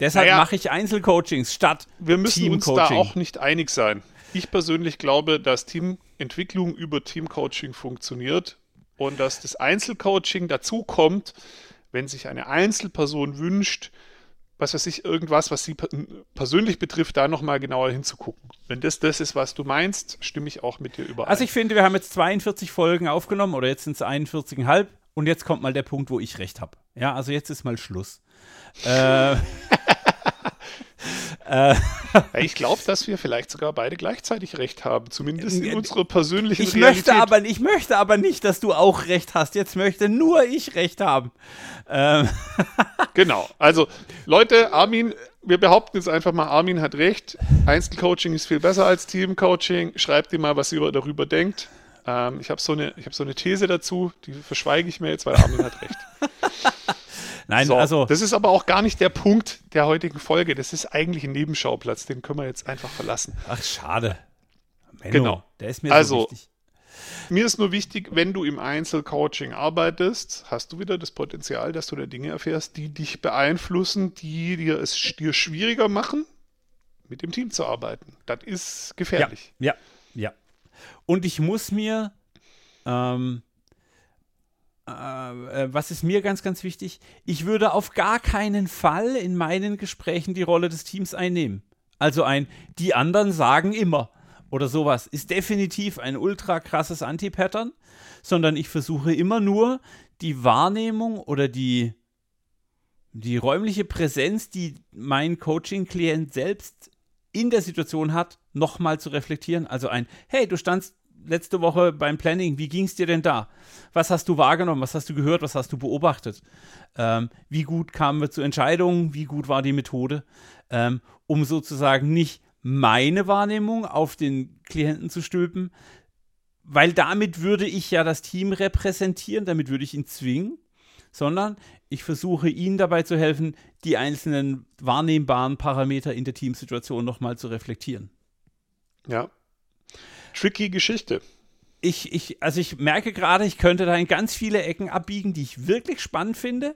Speaker 2: Deshalb naja, mache ich Einzelcoachings statt
Speaker 1: Wir müssen uns da auch nicht einig sein. Ich persönlich glaube, dass Teamentwicklung über Teamcoaching funktioniert und dass das Einzelcoaching dazu kommt, wenn sich eine Einzelperson wünscht, was weiß ich, irgendwas, was sie persönlich betrifft, da nochmal genauer hinzugucken. Wenn das das ist, was du meinst, stimme ich auch mit dir überein.
Speaker 2: Also ich finde, wir haben jetzt 42 Folgen aufgenommen oder jetzt sind es 41,5 und jetzt kommt mal der Punkt, wo ich recht habe. Ja, also jetzt ist mal Schluss.
Speaker 1: äh, ich glaube, dass wir vielleicht sogar beide gleichzeitig recht haben, zumindest in unserer persönlichen
Speaker 2: ich Realität. Möchte aber, ich möchte aber nicht, dass du auch recht hast. Jetzt möchte nur ich recht haben. Ähm.
Speaker 1: Genau. Also, Leute, Armin, wir behaupten jetzt einfach mal, Armin hat recht. Einzelcoaching ist viel besser als Teamcoaching. Schreibt ihm mal, was ihr darüber denkt. Ähm, ich habe so, eine, hab so eine These dazu, die verschweige ich mir jetzt, weil Armin hat recht.
Speaker 2: Nein, so, also.
Speaker 1: Das ist aber auch gar nicht der Punkt der heutigen Folge. Das ist eigentlich ein Nebenschauplatz. Den können wir jetzt einfach verlassen.
Speaker 2: Ach, schade.
Speaker 1: Menno, genau. Der ist mir also, so wichtig. Mir ist nur wichtig, wenn du im Einzelcoaching arbeitest, hast du wieder das Potenzial, dass du da Dinge erfährst, die dich beeinflussen, die dir es dir schwieriger machen, mit dem Team zu arbeiten. Das ist gefährlich.
Speaker 2: Ja, ja. ja. Und ich muss mir ähm, äh, äh, was ist mir ganz, ganz wichtig? Ich würde auf gar keinen Fall in meinen Gesprächen die Rolle des Teams einnehmen. Also ein, die anderen sagen immer oder sowas ist definitiv ein ultra krasses Anti-Pattern, sondern ich versuche immer nur die Wahrnehmung oder die, die räumliche Präsenz, die mein Coaching-Klient selbst in der Situation hat, nochmal zu reflektieren. Also ein, hey, du standst letzte Woche beim Planning, wie ging es dir denn da? Was hast du wahrgenommen? Was hast du gehört? Was hast du beobachtet? Ähm, wie gut kamen wir zu Entscheidungen? Wie gut war die Methode? Ähm, um sozusagen nicht meine Wahrnehmung auf den Klienten zu stülpen, weil damit würde ich ja das Team repräsentieren, damit würde ich ihn zwingen, sondern ich versuche ihnen dabei zu helfen, die einzelnen wahrnehmbaren Parameter in der Teamsituation nochmal zu reflektieren.
Speaker 1: Ja, tricky Geschichte.
Speaker 2: Ich, ich, also ich merke gerade, ich könnte da in ganz viele Ecken abbiegen, die ich wirklich spannend finde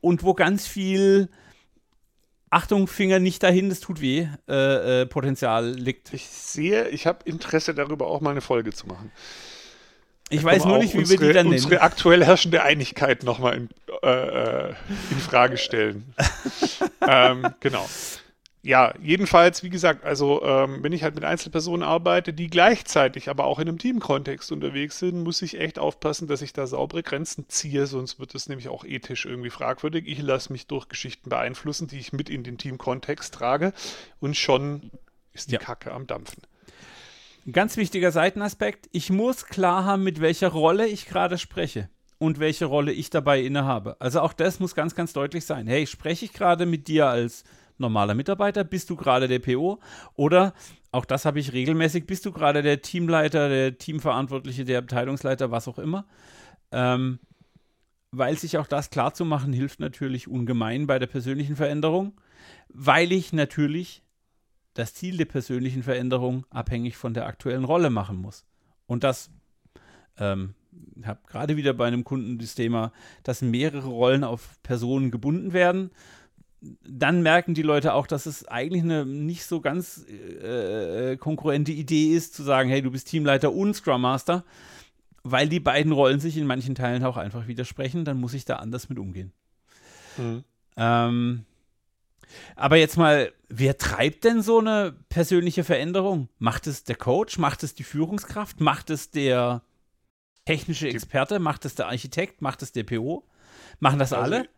Speaker 2: und wo ganz viel Achtung, Finger nicht dahin, das tut weh, äh, äh, Potenzial liegt.
Speaker 1: Ich sehe, ich habe Interesse darüber, auch mal eine Folge zu machen.
Speaker 2: Ich weiß nur nicht, wie unsere, wir die dann
Speaker 1: nennen. Unsere aktuell herrschende Einigkeit nochmal in, äh, äh, in Frage stellen. ähm, genau ja, jedenfalls, wie gesagt, also ähm, wenn ich halt mit Einzelpersonen arbeite, die gleichzeitig aber auch in einem Teamkontext unterwegs sind, muss ich echt aufpassen, dass ich da saubere Grenzen ziehe, sonst wird es nämlich auch ethisch irgendwie fragwürdig. Ich lasse mich durch Geschichten beeinflussen, die ich mit in den Teamkontext trage und schon ist die ja. Kacke am Dampfen.
Speaker 2: Ein ganz wichtiger Seitenaspekt, ich muss klar haben, mit welcher Rolle ich gerade spreche und welche Rolle ich dabei innehabe. Also auch das muss ganz, ganz deutlich sein. Hey, spreche ich gerade mit dir als normaler Mitarbeiter? Bist du gerade der PO? Oder, auch das habe ich regelmäßig, bist du gerade der Teamleiter, der Teamverantwortliche, der Abteilungsleiter, was auch immer? Ähm, weil sich auch das klar zu machen, hilft natürlich ungemein bei der persönlichen Veränderung, weil ich natürlich das Ziel der persönlichen Veränderung abhängig von der aktuellen Rolle machen muss. Und das ähm, habe gerade wieder bei einem Kunden das Thema, dass mehrere Rollen auf Personen gebunden werden. Dann merken die Leute auch, dass es eigentlich eine nicht so ganz äh, konkurrente Idee ist, zu sagen, hey, du bist Teamleiter und Scrum Master, weil die beiden Rollen sich in manchen Teilen auch einfach widersprechen. Dann muss ich da anders mit umgehen. Mhm. Ähm, aber jetzt mal, wer treibt denn so eine persönliche Veränderung? Macht es der Coach? Macht es die Führungskraft? Macht es der technische Experte? Macht es der Architekt? Macht es der PO? Machen das also, alle?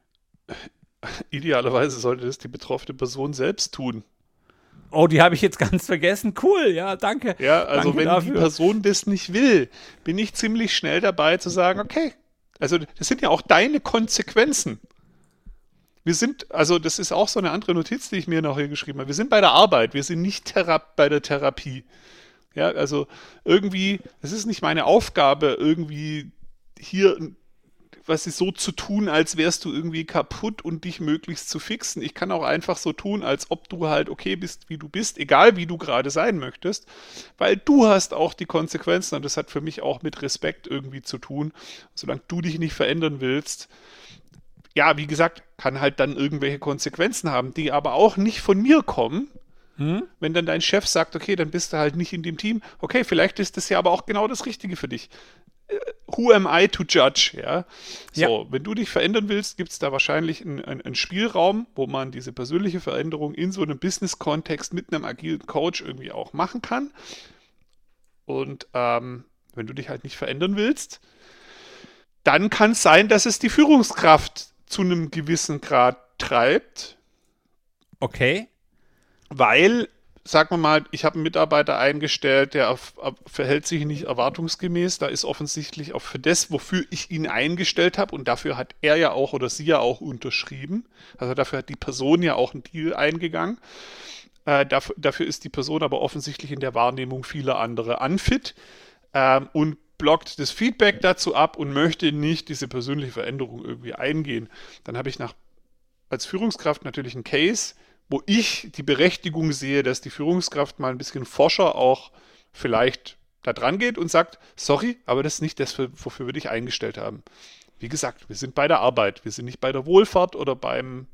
Speaker 1: Idealerweise sollte das die betroffene Person selbst tun.
Speaker 2: Oh, die habe ich jetzt ganz vergessen. Cool, ja, danke.
Speaker 1: Ja, also
Speaker 2: danke
Speaker 1: wenn dafür. die Person das nicht will, bin ich ziemlich schnell dabei zu sagen, okay, also das sind ja auch deine Konsequenzen. Wir sind, also das ist auch so eine andere Notiz, die ich mir noch hier geschrieben habe. Wir sind bei der Arbeit, wir sind nicht Thera bei der Therapie. Ja, also irgendwie, es ist nicht meine Aufgabe, irgendwie hier was ist so zu tun, als wärst du irgendwie kaputt und dich möglichst zu fixen. Ich kann auch einfach so tun, als ob du halt okay bist, wie du bist, egal wie du gerade sein möchtest, weil du hast auch die Konsequenzen und das hat für mich auch mit Respekt irgendwie zu tun. Solange du dich nicht verändern willst, ja, wie gesagt, kann halt dann irgendwelche Konsequenzen haben, die aber auch nicht von mir kommen. Hm? Wenn dann dein Chef sagt, okay, dann bist du halt nicht in dem Team, okay, vielleicht ist das ja aber auch genau das Richtige für dich. Who am I to judge? Ja. So, ja. wenn du dich verändern willst, gibt es da wahrscheinlich einen, einen, Spielraum, wo man diese persönliche Veränderung in so einem Business-Kontext mit einem agilen Coach irgendwie auch machen kann. Und ähm, wenn du dich halt nicht verändern willst, dann kann es sein, dass es die Führungskraft zu einem gewissen Grad treibt.
Speaker 2: Okay.
Speaker 1: Weil, sagen wir mal, ich habe einen Mitarbeiter eingestellt, der auf, auf, verhält sich nicht erwartungsgemäß. Da ist offensichtlich auch für das, wofür ich ihn eingestellt habe, und dafür hat er ja auch oder sie ja auch unterschrieben. Also dafür hat die Person ja auch einen Deal eingegangen. Äh, dafür, dafür, ist die Person aber offensichtlich in der Wahrnehmung vieler andere unfit ähm, und blockt das Feedback dazu ab und möchte nicht diese persönliche Veränderung irgendwie eingehen, dann habe ich nach, als Führungskraft natürlich einen Case, wo ich die Berechtigung sehe, dass die Führungskraft mal ein bisschen forscher auch vielleicht da dran geht und sagt, sorry, aber das ist nicht das, wofür wir dich eingestellt haben. Wie gesagt, wir sind bei der Arbeit, wir sind nicht bei der Wohlfahrt oder beim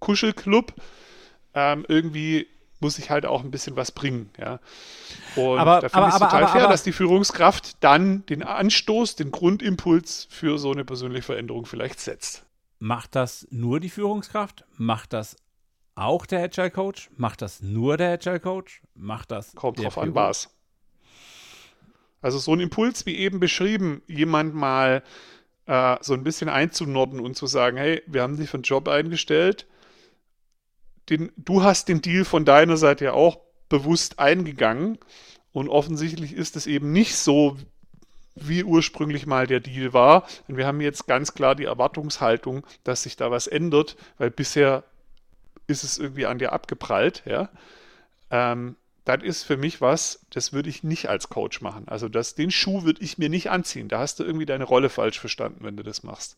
Speaker 1: Kuschelclub. Ähm, irgendwie muss ich halt auch ein bisschen was bringen. Ja. Und aber, da finde ich es total aber, fair, aber, dass die Führungskraft dann den Anstoß, den Grundimpuls für so eine persönliche Veränderung vielleicht setzt.
Speaker 2: Macht das nur die Führungskraft? Macht das auch der Agile Coach? Macht das nur der Agile Coach? Macht das
Speaker 1: Kommt drauf an, was. Also so ein Impuls, wie eben beschrieben, jemand mal äh, so ein bisschen einzunorden und zu sagen, hey, wir haben dich für einen Job eingestellt, den, du hast den Deal von deiner Seite ja auch bewusst eingegangen und offensichtlich ist es eben nicht so, wie ursprünglich mal der Deal war. Und wir haben jetzt ganz klar die Erwartungshaltung, dass sich da was ändert, weil bisher ist es irgendwie an dir abgeprallt, ja. Ähm, das ist für mich was, das würde ich nicht als Coach machen. Also das, den Schuh würde ich mir nicht anziehen. Da hast du irgendwie deine Rolle falsch verstanden, wenn du das machst.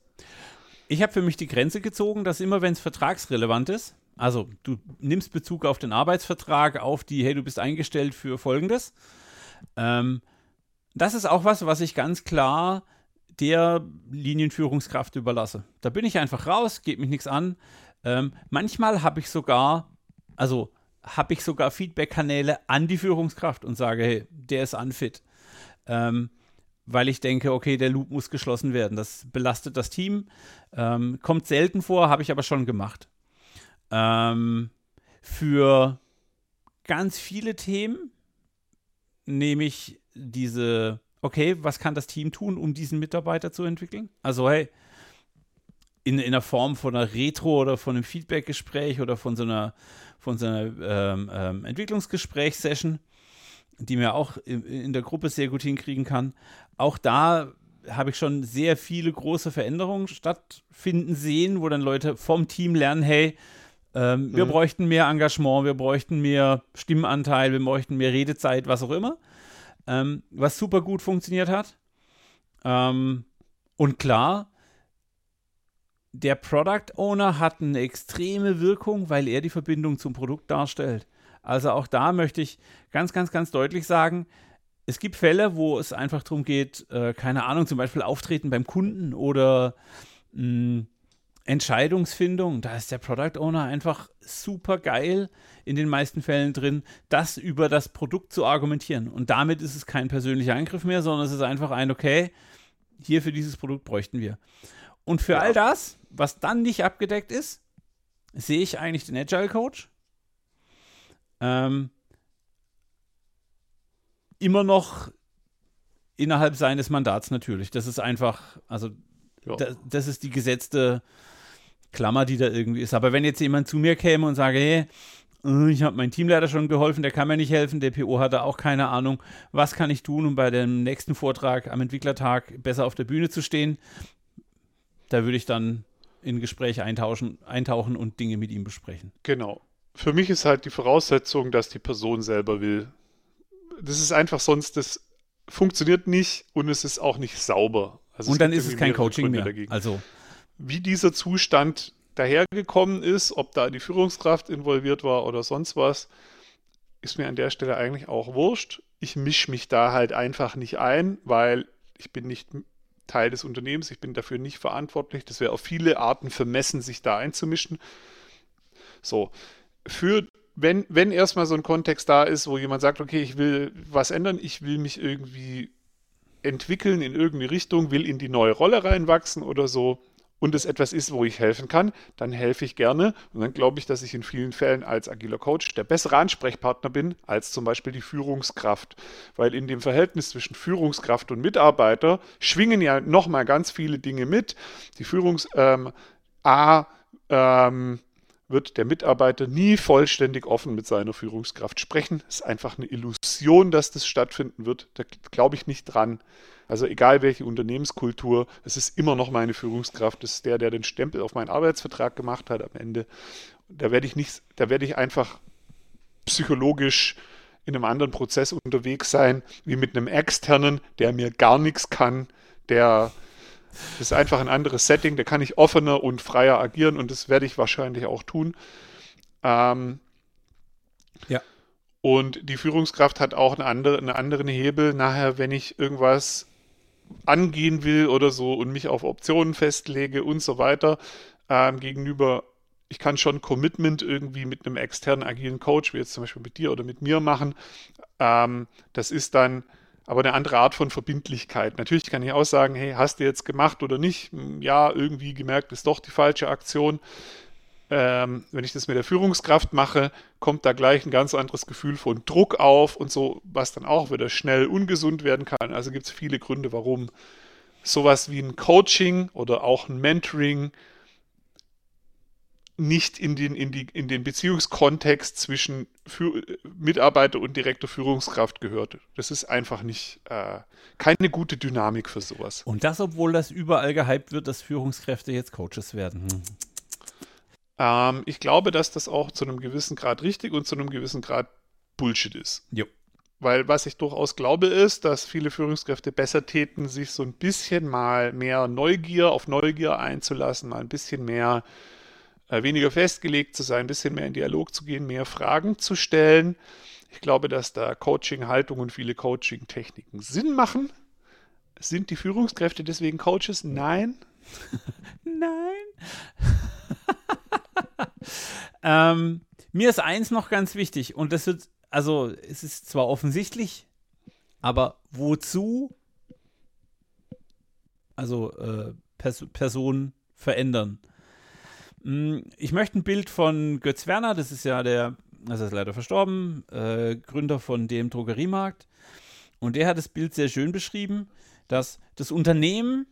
Speaker 2: Ich habe für mich die Grenze gezogen, dass immer, wenn es vertragsrelevant ist, also du nimmst Bezug auf den Arbeitsvertrag, auf die, hey, du bist eingestellt für Folgendes. Ähm, das ist auch was, was ich ganz klar der Linienführungskraft überlasse. Da bin ich einfach raus, geht mich nichts an. Ähm, manchmal habe ich sogar, also habe ich sogar Feedback-Kanäle an die Führungskraft und sage, hey, der ist unfit. Ähm, weil ich denke, okay, der Loop muss geschlossen werden. Das belastet das Team. Ähm, kommt selten vor, habe ich aber schon gemacht. Ähm, für ganz viele Themen nehme ich diese, okay, was kann das Team tun, um diesen Mitarbeiter zu entwickeln? Also, hey, in, in der Form von einer Retro oder von einem Feedback-Gespräch oder von so einer, von so einer ähm, ähm, Entwicklungsgesprächssession, die mir auch in, in der Gruppe sehr gut hinkriegen kann. Auch da habe ich schon sehr viele große Veränderungen stattfinden sehen, wo dann Leute vom Team lernen, hey, ähm, mhm. Wir bräuchten mehr Engagement, wir bräuchten mehr Stimmenanteil, wir bräuchten mehr Redezeit, was auch immer. Ähm, was super gut funktioniert hat. Ähm, und klar, der Product Owner hat eine extreme Wirkung, weil er die Verbindung zum Produkt darstellt. Also auch da möchte ich ganz, ganz, ganz deutlich sagen, es gibt Fälle, wo es einfach darum geht, äh, keine Ahnung, zum Beispiel Auftreten beim Kunden oder mh, hm, Entscheidungsfindung. Da ist der Product Owner einfach super geil in den meisten Fällen drin, das über das Produkt zu argumentieren. Und damit ist es kein persönlicher Angriff mehr, sondern es ist einfach ein, okay, hier für dieses Produkt bräuchten wir. Und für ja. all das, was dann nicht abgedeckt ist, sehe ich eigentlich den Agile Coach. Ähm, immer noch innerhalb seines Mandats natürlich. Das ist einfach, also ja. das, das ist die gesetzte Klammer, die da irgendwie ist. Aber wenn jetzt jemand zu mir käme und sage, hey, äh, ich habe meinem Teamleiter schon geholfen, der kann mir nicht helfen, der PO hat da auch keine Ahnung, was kann ich tun, um bei dem nächsten Vortrag am Entwicklertag besser auf der Bühne zu stehen, da würde ich dann in Gespräche eintauschen, eintauchen und Dinge mit ihm besprechen.
Speaker 1: Genau. Für mich ist halt die Voraussetzung, dass die Person selber will. Das ist einfach sonst, das funktioniert nicht und es ist auch nicht sauber.
Speaker 2: Also und dann ist es kein Coaching mehr. Dagegen.
Speaker 1: Also wie dieser Zustand dahergekommen ist, ob da die Führungskraft involviert war oder sonst was, ist mir an der Stelle eigentlich auch wurscht. Ich mische mich da halt einfach nicht ein, weil ich bin nicht Teil des Unternehmens, ich bin dafür nicht verantwortlich. Das wäre auf viele Arten vermessen, sich da einzumischen. So, für wenn, wenn erstmal so ein Kontext da ist, wo jemand sagt, okay, ich will was ändern, ich will mich irgendwie entwickeln in irgendeine Richtung, will in die neue Rolle reinwachsen oder so, und es etwas ist, wo ich helfen kann, dann helfe ich gerne. Und dann glaube ich, dass ich in vielen Fällen als agiler Coach der bessere Ansprechpartner bin als zum Beispiel die Führungskraft. Weil in dem Verhältnis zwischen Führungskraft und Mitarbeiter schwingen ja nochmal ganz viele Dinge mit. Die Führungs... Ähm, A, ähm, wird der Mitarbeiter nie vollständig offen mit seiner Führungskraft sprechen. Es ist einfach eine Illusion, dass das stattfinden wird. Da glaube ich nicht dran. Also egal welche Unternehmenskultur, es ist immer noch meine Führungskraft. Das ist der, der den Stempel auf meinen Arbeitsvertrag gemacht hat am Ende. Da werde ich nicht, da werde ich einfach psychologisch in einem anderen Prozess unterwegs sein, wie mit einem externen, der mir gar nichts kann, der das ist einfach ein anderes Setting, da kann ich offener und freier agieren und das werde ich wahrscheinlich auch tun. Ähm, ja. Und die Führungskraft hat auch eine andere, einen anderen Hebel nachher, wenn ich irgendwas angehen will oder so und mich auf Optionen festlege und so weiter ähm, gegenüber. Ich kann schon Commitment irgendwie mit einem externen agilen Coach, wie jetzt zum Beispiel mit dir oder mit mir machen. Ähm, das ist dann aber eine andere Art von Verbindlichkeit. Natürlich kann ich auch sagen, hey, hast du jetzt gemacht oder nicht? Hm, ja, irgendwie gemerkt, ist doch die falsche Aktion. Ähm, wenn ich das mit der Führungskraft mache, kommt da gleich ein ganz anderes Gefühl von Druck auf und so, was dann auch wieder schnell ungesund werden kann. Also gibt es viele Gründe, warum sowas wie ein Coaching oder auch ein Mentoring nicht in den, in, die, in den Beziehungskontext zwischen Für Mitarbeiter und direkter Führungskraft gehört. Das ist einfach nicht äh, keine gute Dynamik für sowas.
Speaker 2: Und das, obwohl das überall gehypt wird, dass Führungskräfte jetzt Coaches werden. Hm.
Speaker 1: Ähm, ich glaube, dass das auch zu einem gewissen Grad richtig und zu einem gewissen Grad Bullshit ist.
Speaker 2: Jo.
Speaker 1: Weil was ich durchaus glaube, ist, dass viele Führungskräfte besser täten, sich so ein bisschen mal mehr Neugier auf Neugier einzulassen, mal ein bisschen mehr weniger festgelegt zu sein, ein bisschen mehr in Dialog zu gehen, mehr Fragen zu stellen. Ich glaube, dass da Coaching-Haltung und viele Coaching-Techniken Sinn machen. Sind die Führungskräfte deswegen Coaches? Nein.
Speaker 2: Nein. ähm, mir ist eins noch ganz wichtig und das wird, also es ist zwar offensichtlich, aber wozu, also äh, Pers Personen verändern? Mm, ich möchte ein Bild von Götz Werner, das ist ja der, das ist leider verstorben, äh, Gründer von dem Drogeriemarkt. Und der hat das Bild sehr schön beschrieben, dass das Unternehmen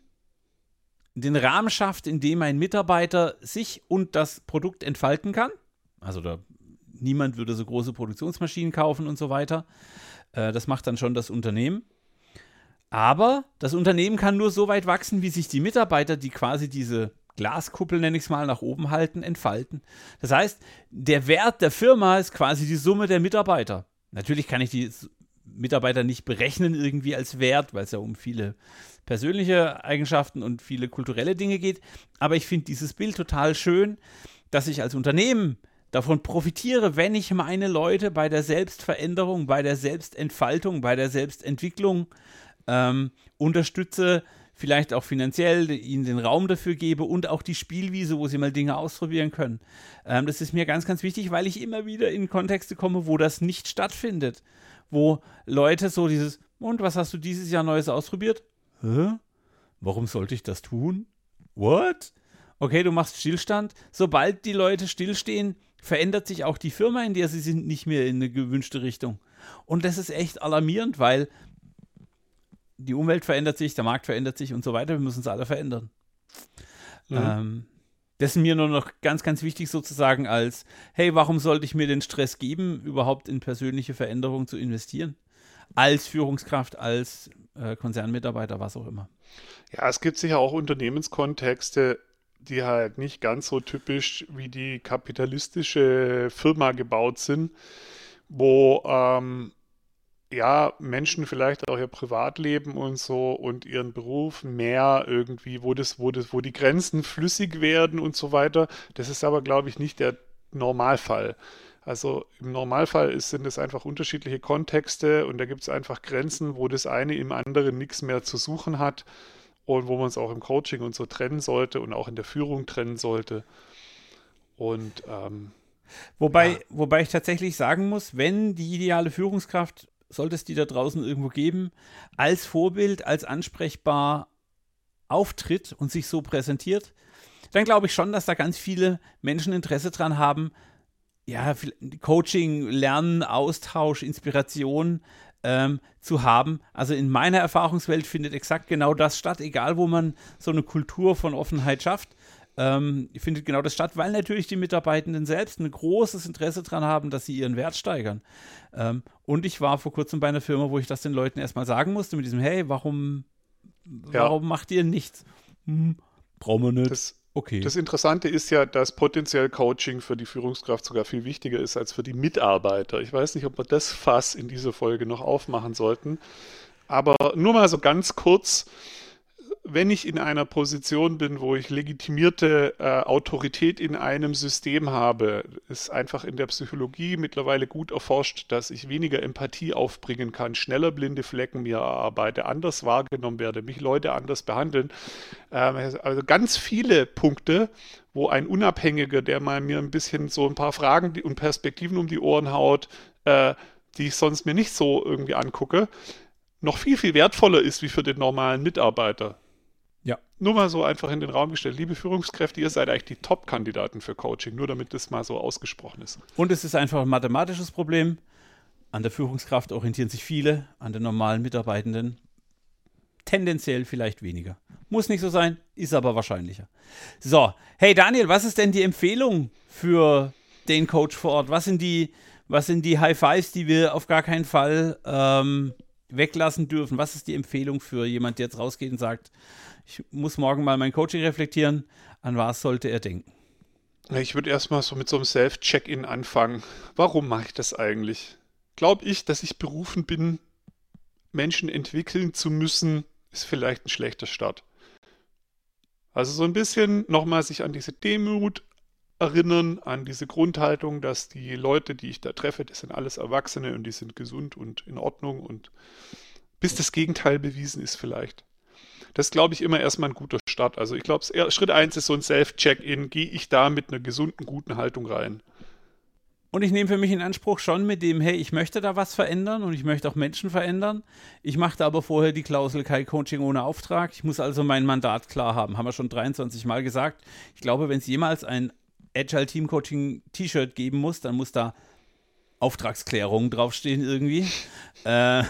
Speaker 2: den Rahmen schafft, in dem ein Mitarbeiter sich und das Produkt entfalten kann. Also da, niemand würde so große Produktionsmaschinen kaufen und so weiter. Äh, das macht dann schon das Unternehmen. Aber das Unternehmen kann nur so weit wachsen, wie sich die Mitarbeiter, die quasi diese Glaskuppel, nenne ich es mal, nach oben halten, entfalten. Das heißt, der Wert der Firma ist quasi die Summe der Mitarbeiter. Natürlich kann ich die Mitarbeiter nicht berechnen irgendwie als Wert, weil es ja um viele persönliche Eigenschaften und viele kulturelle Dinge geht. Aber ich finde dieses Bild total schön, dass ich als Unternehmen davon profitiere, wenn ich meine Leute bei der Selbstveränderung, bei der Selbstentfaltung, bei der Selbstentwicklung ähm, unterstütze, vielleicht auch finanziell ihnen den Raum dafür gebe und auch die Spielwiese, wo sie mal Dinge ausprobieren können. Ähm, das ist mir ganz, ganz wichtig, weil ich immer wieder in Kontexte komme, wo das nicht stattfindet. Wo Leute so dieses, und was hast du dieses Jahr Neues ausprobiert? Hä? Warum sollte ich das tun? What? Okay, du machst Stillstand. Sobald die Leute stillstehen, verändert sich auch die Firma, in der sie sind, nicht mehr in eine gewünschte Richtung. Und das ist echt alarmierend, weil die Umwelt verändert sich, der Markt verändert sich und so weiter. Wir müssen uns alle verändern. Mhm. Ähm, das ist mir nur noch ganz, ganz wichtig sozusagen als, hey, warum sollte ich mir den Stress geben, überhaupt in persönliche Veränderungen zu investieren? Als Führungskraft, als äh, Konzernmitarbeiter, was auch immer.
Speaker 1: Ja, es gibt sicher auch Unternehmenskontexte, die halt nicht ganz so typisch wie die kapitalistische Firma gebaut sind, wo ähm, ja, Menschen vielleicht auch ihr Privatleben und so und ihren Beruf mehr irgendwie, wo das, wo das, wo die Grenzen flüssig werden und so weiter. Das ist aber, glaube ich, nicht der Normalfall. Also im Normalfall ist, sind es einfach unterschiedliche Kontexte und da gibt es einfach Grenzen, wo das eine im anderen nichts mehr zu suchen hat und wo man es auch im Coaching und so trennen sollte und auch in der Führung trennen sollte. Und ähm,
Speaker 2: wobei, ja. wobei ich tatsächlich sagen muss, wenn die ideale Führungskraft sollte es die da draußen irgendwo geben, als Vorbild, als ansprechbar auftritt und sich so präsentiert, dann glaube ich schon, dass da ganz viele Menschen Interesse dran haben, ja, Coaching, Lernen, Austausch, Inspiration ähm, zu haben. Also in meiner Erfahrungswelt findet exakt genau das statt, egal wo man so eine Kultur von Offenheit schafft ähm, findet genau das statt, weil natürlich die Mitarbeitenden selbst ein großes Interesse daran haben, dass sie ihren Wert steigern. Ähm, und ich war vor kurzem bei einer Firma, wo ich das den Leuten erstmal sagen musste, mit diesem, hey, warum, ja. warum macht ihr nichts? Hm, brauchen wir nicht.
Speaker 1: Das, okay. Das Interessante ist ja, dass potenziell Coaching für die Führungskraft sogar viel wichtiger ist als für die Mitarbeiter. Ich weiß nicht, ob wir das Fass in dieser Folge noch aufmachen sollten. Aber nur mal so ganz kurz wenn ich in einer Position bin, wo ich legitimierte äh, Autorität in einem System habe, ist einfach in der Psychologie mittlerweile gut erforscht, dass ich weniger Empathie aufbringen kann, schneller blinde Flecken mir erarbeite, anders wahrgenommen werde, mich Leute anders behandeln. Ähm, also ganz viele Punkte, wo ein Unabhängiger, der mal mir ein bisschen so ein paar Fragen und Perspektiven um die Ohren haut, äh, die ich sonst mir nicht so irgendwie angucke, noch viel, viel wertvoller ist wie für den normalen Mitarbeiter. Ja. Nur mal so einfach in den Raum gestellt. Liebe Führungskräfte, ihr seid eigentlich die Top-Kandidaten für Coaching, nur damit das mal so ausgesprochen ist.
Speaker 2: Und es ist einfach ein mathematisches Problem. An der Führungskraft orientieren sich viele, an den normalen Mitarbeitenden tendenziell vielleicht weniger. Muss nicht so sein, ist aber wahrscheinlicher. So, hey Daniel, was ist denn die Empfehlung für den Coach vor Ort? Was sind die, was sind die High Fives, die wir auf gar keinen Fall ähm, weglassen dürfen? Was ist die Empfehlung für jemand, der jetzt rausgeht und sagt, ich muss morgen mal mein Coaching reflektieren. An was sollte er denken?
Speaker 1: Ich würde erstmal so mit so einem Self-Check-In anfangen. Warum mache ich das eigentlich? Glaube ich, dass ich berufen bin, Menschen entwickeln zu müssen, ist vielleicht ein schlechter Start. Also so ein bisschen nochmal sich an diese Demut erinnern, an diese Grundhaltung, dass die Leute, die ich da treffe, das sind alles Erwachsene und die sind gesund und in Ordnung und bis das Gegenteil bewiesen ist vielleicht. Das glaube ich immer erstmal ein guter Start. Also ich glaube, Schritt 1 ist so ein Self-Check-In. Gehe ich da mit einer gesunden, guten Haltung rein?
Speaker 2: Und ich nehme für mich in Anspruch schon mit dem, hey, ich möchte da was verändern und ich möchte auch Menschen verändern. Ich machte aber vorher die Klausel kein Coaching ohne Auftrag. Ich muss also mein Mandat klar haben. Haben wir schon 23 Mal gesagt. Ich glaube, wenn es jemals ein Agile Team Coaching T-Shirt geben muss, dann muss da Auftragsklärung draufstehen irgendwie. äh,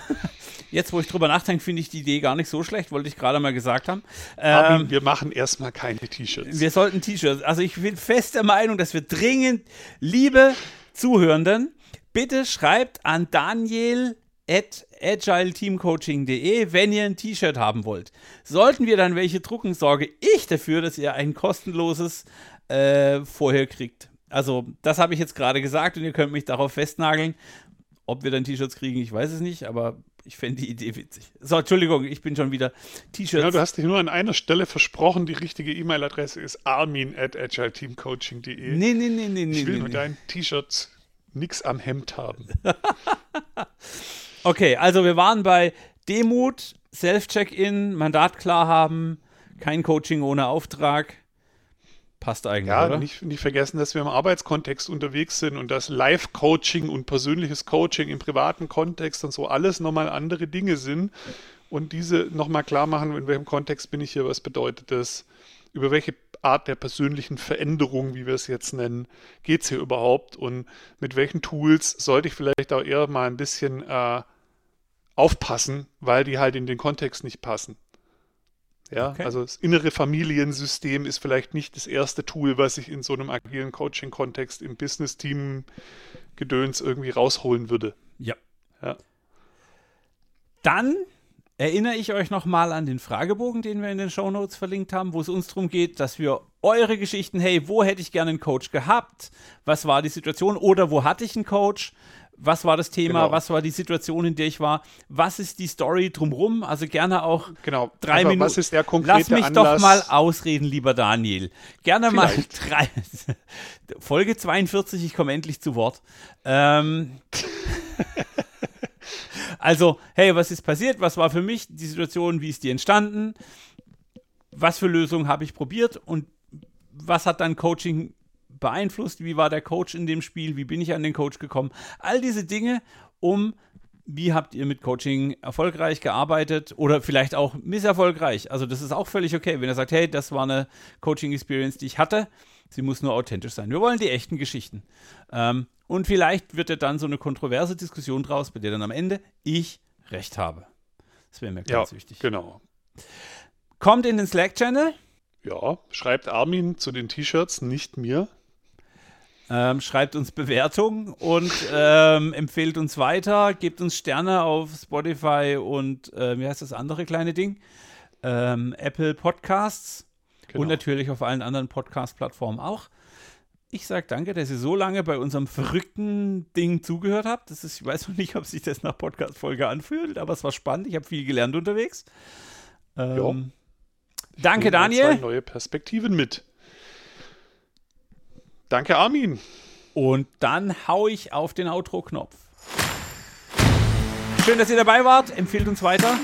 Speaker 2: jetzt, wo ich drüber nachdenke, finde ich die Idee gar nicht so schlecht, wollte ich gerade mal gesagt haben.
Speaker 1: Ähm, wir machen erstmal keine T-Shirts.
Speaker 2: Wir sollten T-Shirts. Also ich bin fest der Meinung, dass wir dringend, liebe Zuhörenden, bitte schreibt an Daniel at agileteamcoaching.de, wenn ihr ein T-Shirt haben wollt. Sollten wir dann welche drucken, sorge ich dafür, dass ihr ein kostenloses äh, vorher kriegt. Also, das habe ich jetzt gerade gesagt und ihr könnt mich darauf festnageln. Ob wir dann T-Shirts kriegen, ich weiß es nicht, aber Ich fände die Idee witzig. So, Entschuldigung, ich bin schon wieder T-Shirts.
Speaker 1: Ja, du hast dich nur an einer Stelle versprochen, die richtige E-Mail-Adresse ist armin at agileteamcoaching.de.
Speaker 2: Nee, nee, nee, nee, nee.
Speaker 1: Ich will
Speaker 2: nee,
Speaker 1: mit
Speaker 2: nee.
Speaker 1: deinen T-Shirts nichts am Hemd haben.
Speaker 2: Okay, also wir waren bei Demut, Self-Check-In, Mandat klar haben, kein Coaching ohne Auftrag. Passt eigentlich,
Speaker 1: Ja,
Speaker 2: oder?
Speaker 1: nicht, nicht vergessen, dass wir im Arbeitskontext unterwegs sind und dass Live-Coaching und persönliches Coaching im privaten Kontext und so alles nochmal andere Dinge sind und diese nochmal klar machen, in welchem Kontext bin ich hier, was bedeutet das, über welche Art der persönlichen Veränderung, wie wir es jetzt nennen, geht es hier überhaupt und mit welchen Tools sollte ich vielleicht auch eher mal ein bisschen äh, aufpassen, weil die halt in den Kontext nicht passen. Ja,
Speaker 2: Okay.
Speaker 1: also das innere Familiensystem ist vielleicht nicht das erste Tool, was ich in so einem agilen Coaching-Kontext im Business-Team-Gedöns irgendwie rausholen würde.
Speaker 2: Ja.
Speaker 1: Ja.
Speaker 2: Dann erinnere ich euch nochmal an den Fragebogen, den wir in den Shownotes verlinkt haben, wo es uns darum geht, dass wir eure Geschichten, hey, wo hätte ich gerne einen Coach gehabt? Was war die Situation? Oder wo hatte ich einen Coach? Was war das Thema?
Speaker 1: Genau.
Speaker 2: Was war die Situation, in der ich war? Was ist die Story drumrum? Also gerne auch
Speaker 1: Genau.
Speaker 2: drei
Speaker 1: Einfach,
Speaker 2: Minuten.
Speaker 1: Was ist der konkrete
Speaker 2: Lass mich
Speaker 1: Anlass?
Speaker 2: doch mal ausreden, lieber Daniel. Gerne
Speaker 1: Vielleicht.
Speaker 2: mal drei. Folge 42, ich komme endlich zu Wort. Ähm, also, hey, was ist passiert? Was war für mich die Situation? Wie ist die entstanden? Was für Lösungen habe ich probiert? Und was hat dann Coaching beeinflusst? Wie war der Coach in dem Spiel? Wie bin ich an den Coach gekommen? All diese Dinge, um wie habt ihr mit Coaching erfolgreich gearbeitet oder vielleicht auch misserfolgreich? Also das ist auch völlig okay, wenn ihr sagt, hey, das war eine Coaching-Experience, die ich hatte. Sie muss nur authentisch sein. Wir wollen die echten Geschichten. Ähm, und vielleicht wird ja dann so eine kontroverse Diskussion draus, bei der dann am Ende ich recht habe. Das wäre mir
Speaker 1: Ja,
Speaker 2: ganz wichtig.
Speaker 1: genau.
Speaker 2: Kommt in den Slack-Channel,
Speaker 1: Ja, schreibt Armin zu den T-Shirts, nicht mir.
Speaker 2: Ähm, schreibt uns Bewertungen und ähm, empfehlt uns weiter, gebt uns Sterne auf Spotify und äh, wie heißt das andere kleine Ding? Ähm, Apple Podcasts
Speaker 1: Genau.
Speaker 2: und natürlich auf allen anderen Podcast-Plattformen auch. Ich sage danke, dass ihr so lange bei unserem verrückten Ding zugehört habt. Das ist, ich weiß noch nicht, ob sich das nach Podcast-Folge anfühlt, aber es war spannend. Ich habe viel gelernt unterwegs. Ähm, danke,
Speaker 1: wir Zwei
Speaker 2: Daniel.
Speaker 1: neue Perspektiven mit. Danke, Armin.
Speaker 2: Und dann hau ich auf den Outro-Knopf. Schön, dass ihr dabei wart. Empfehlt uns weiter.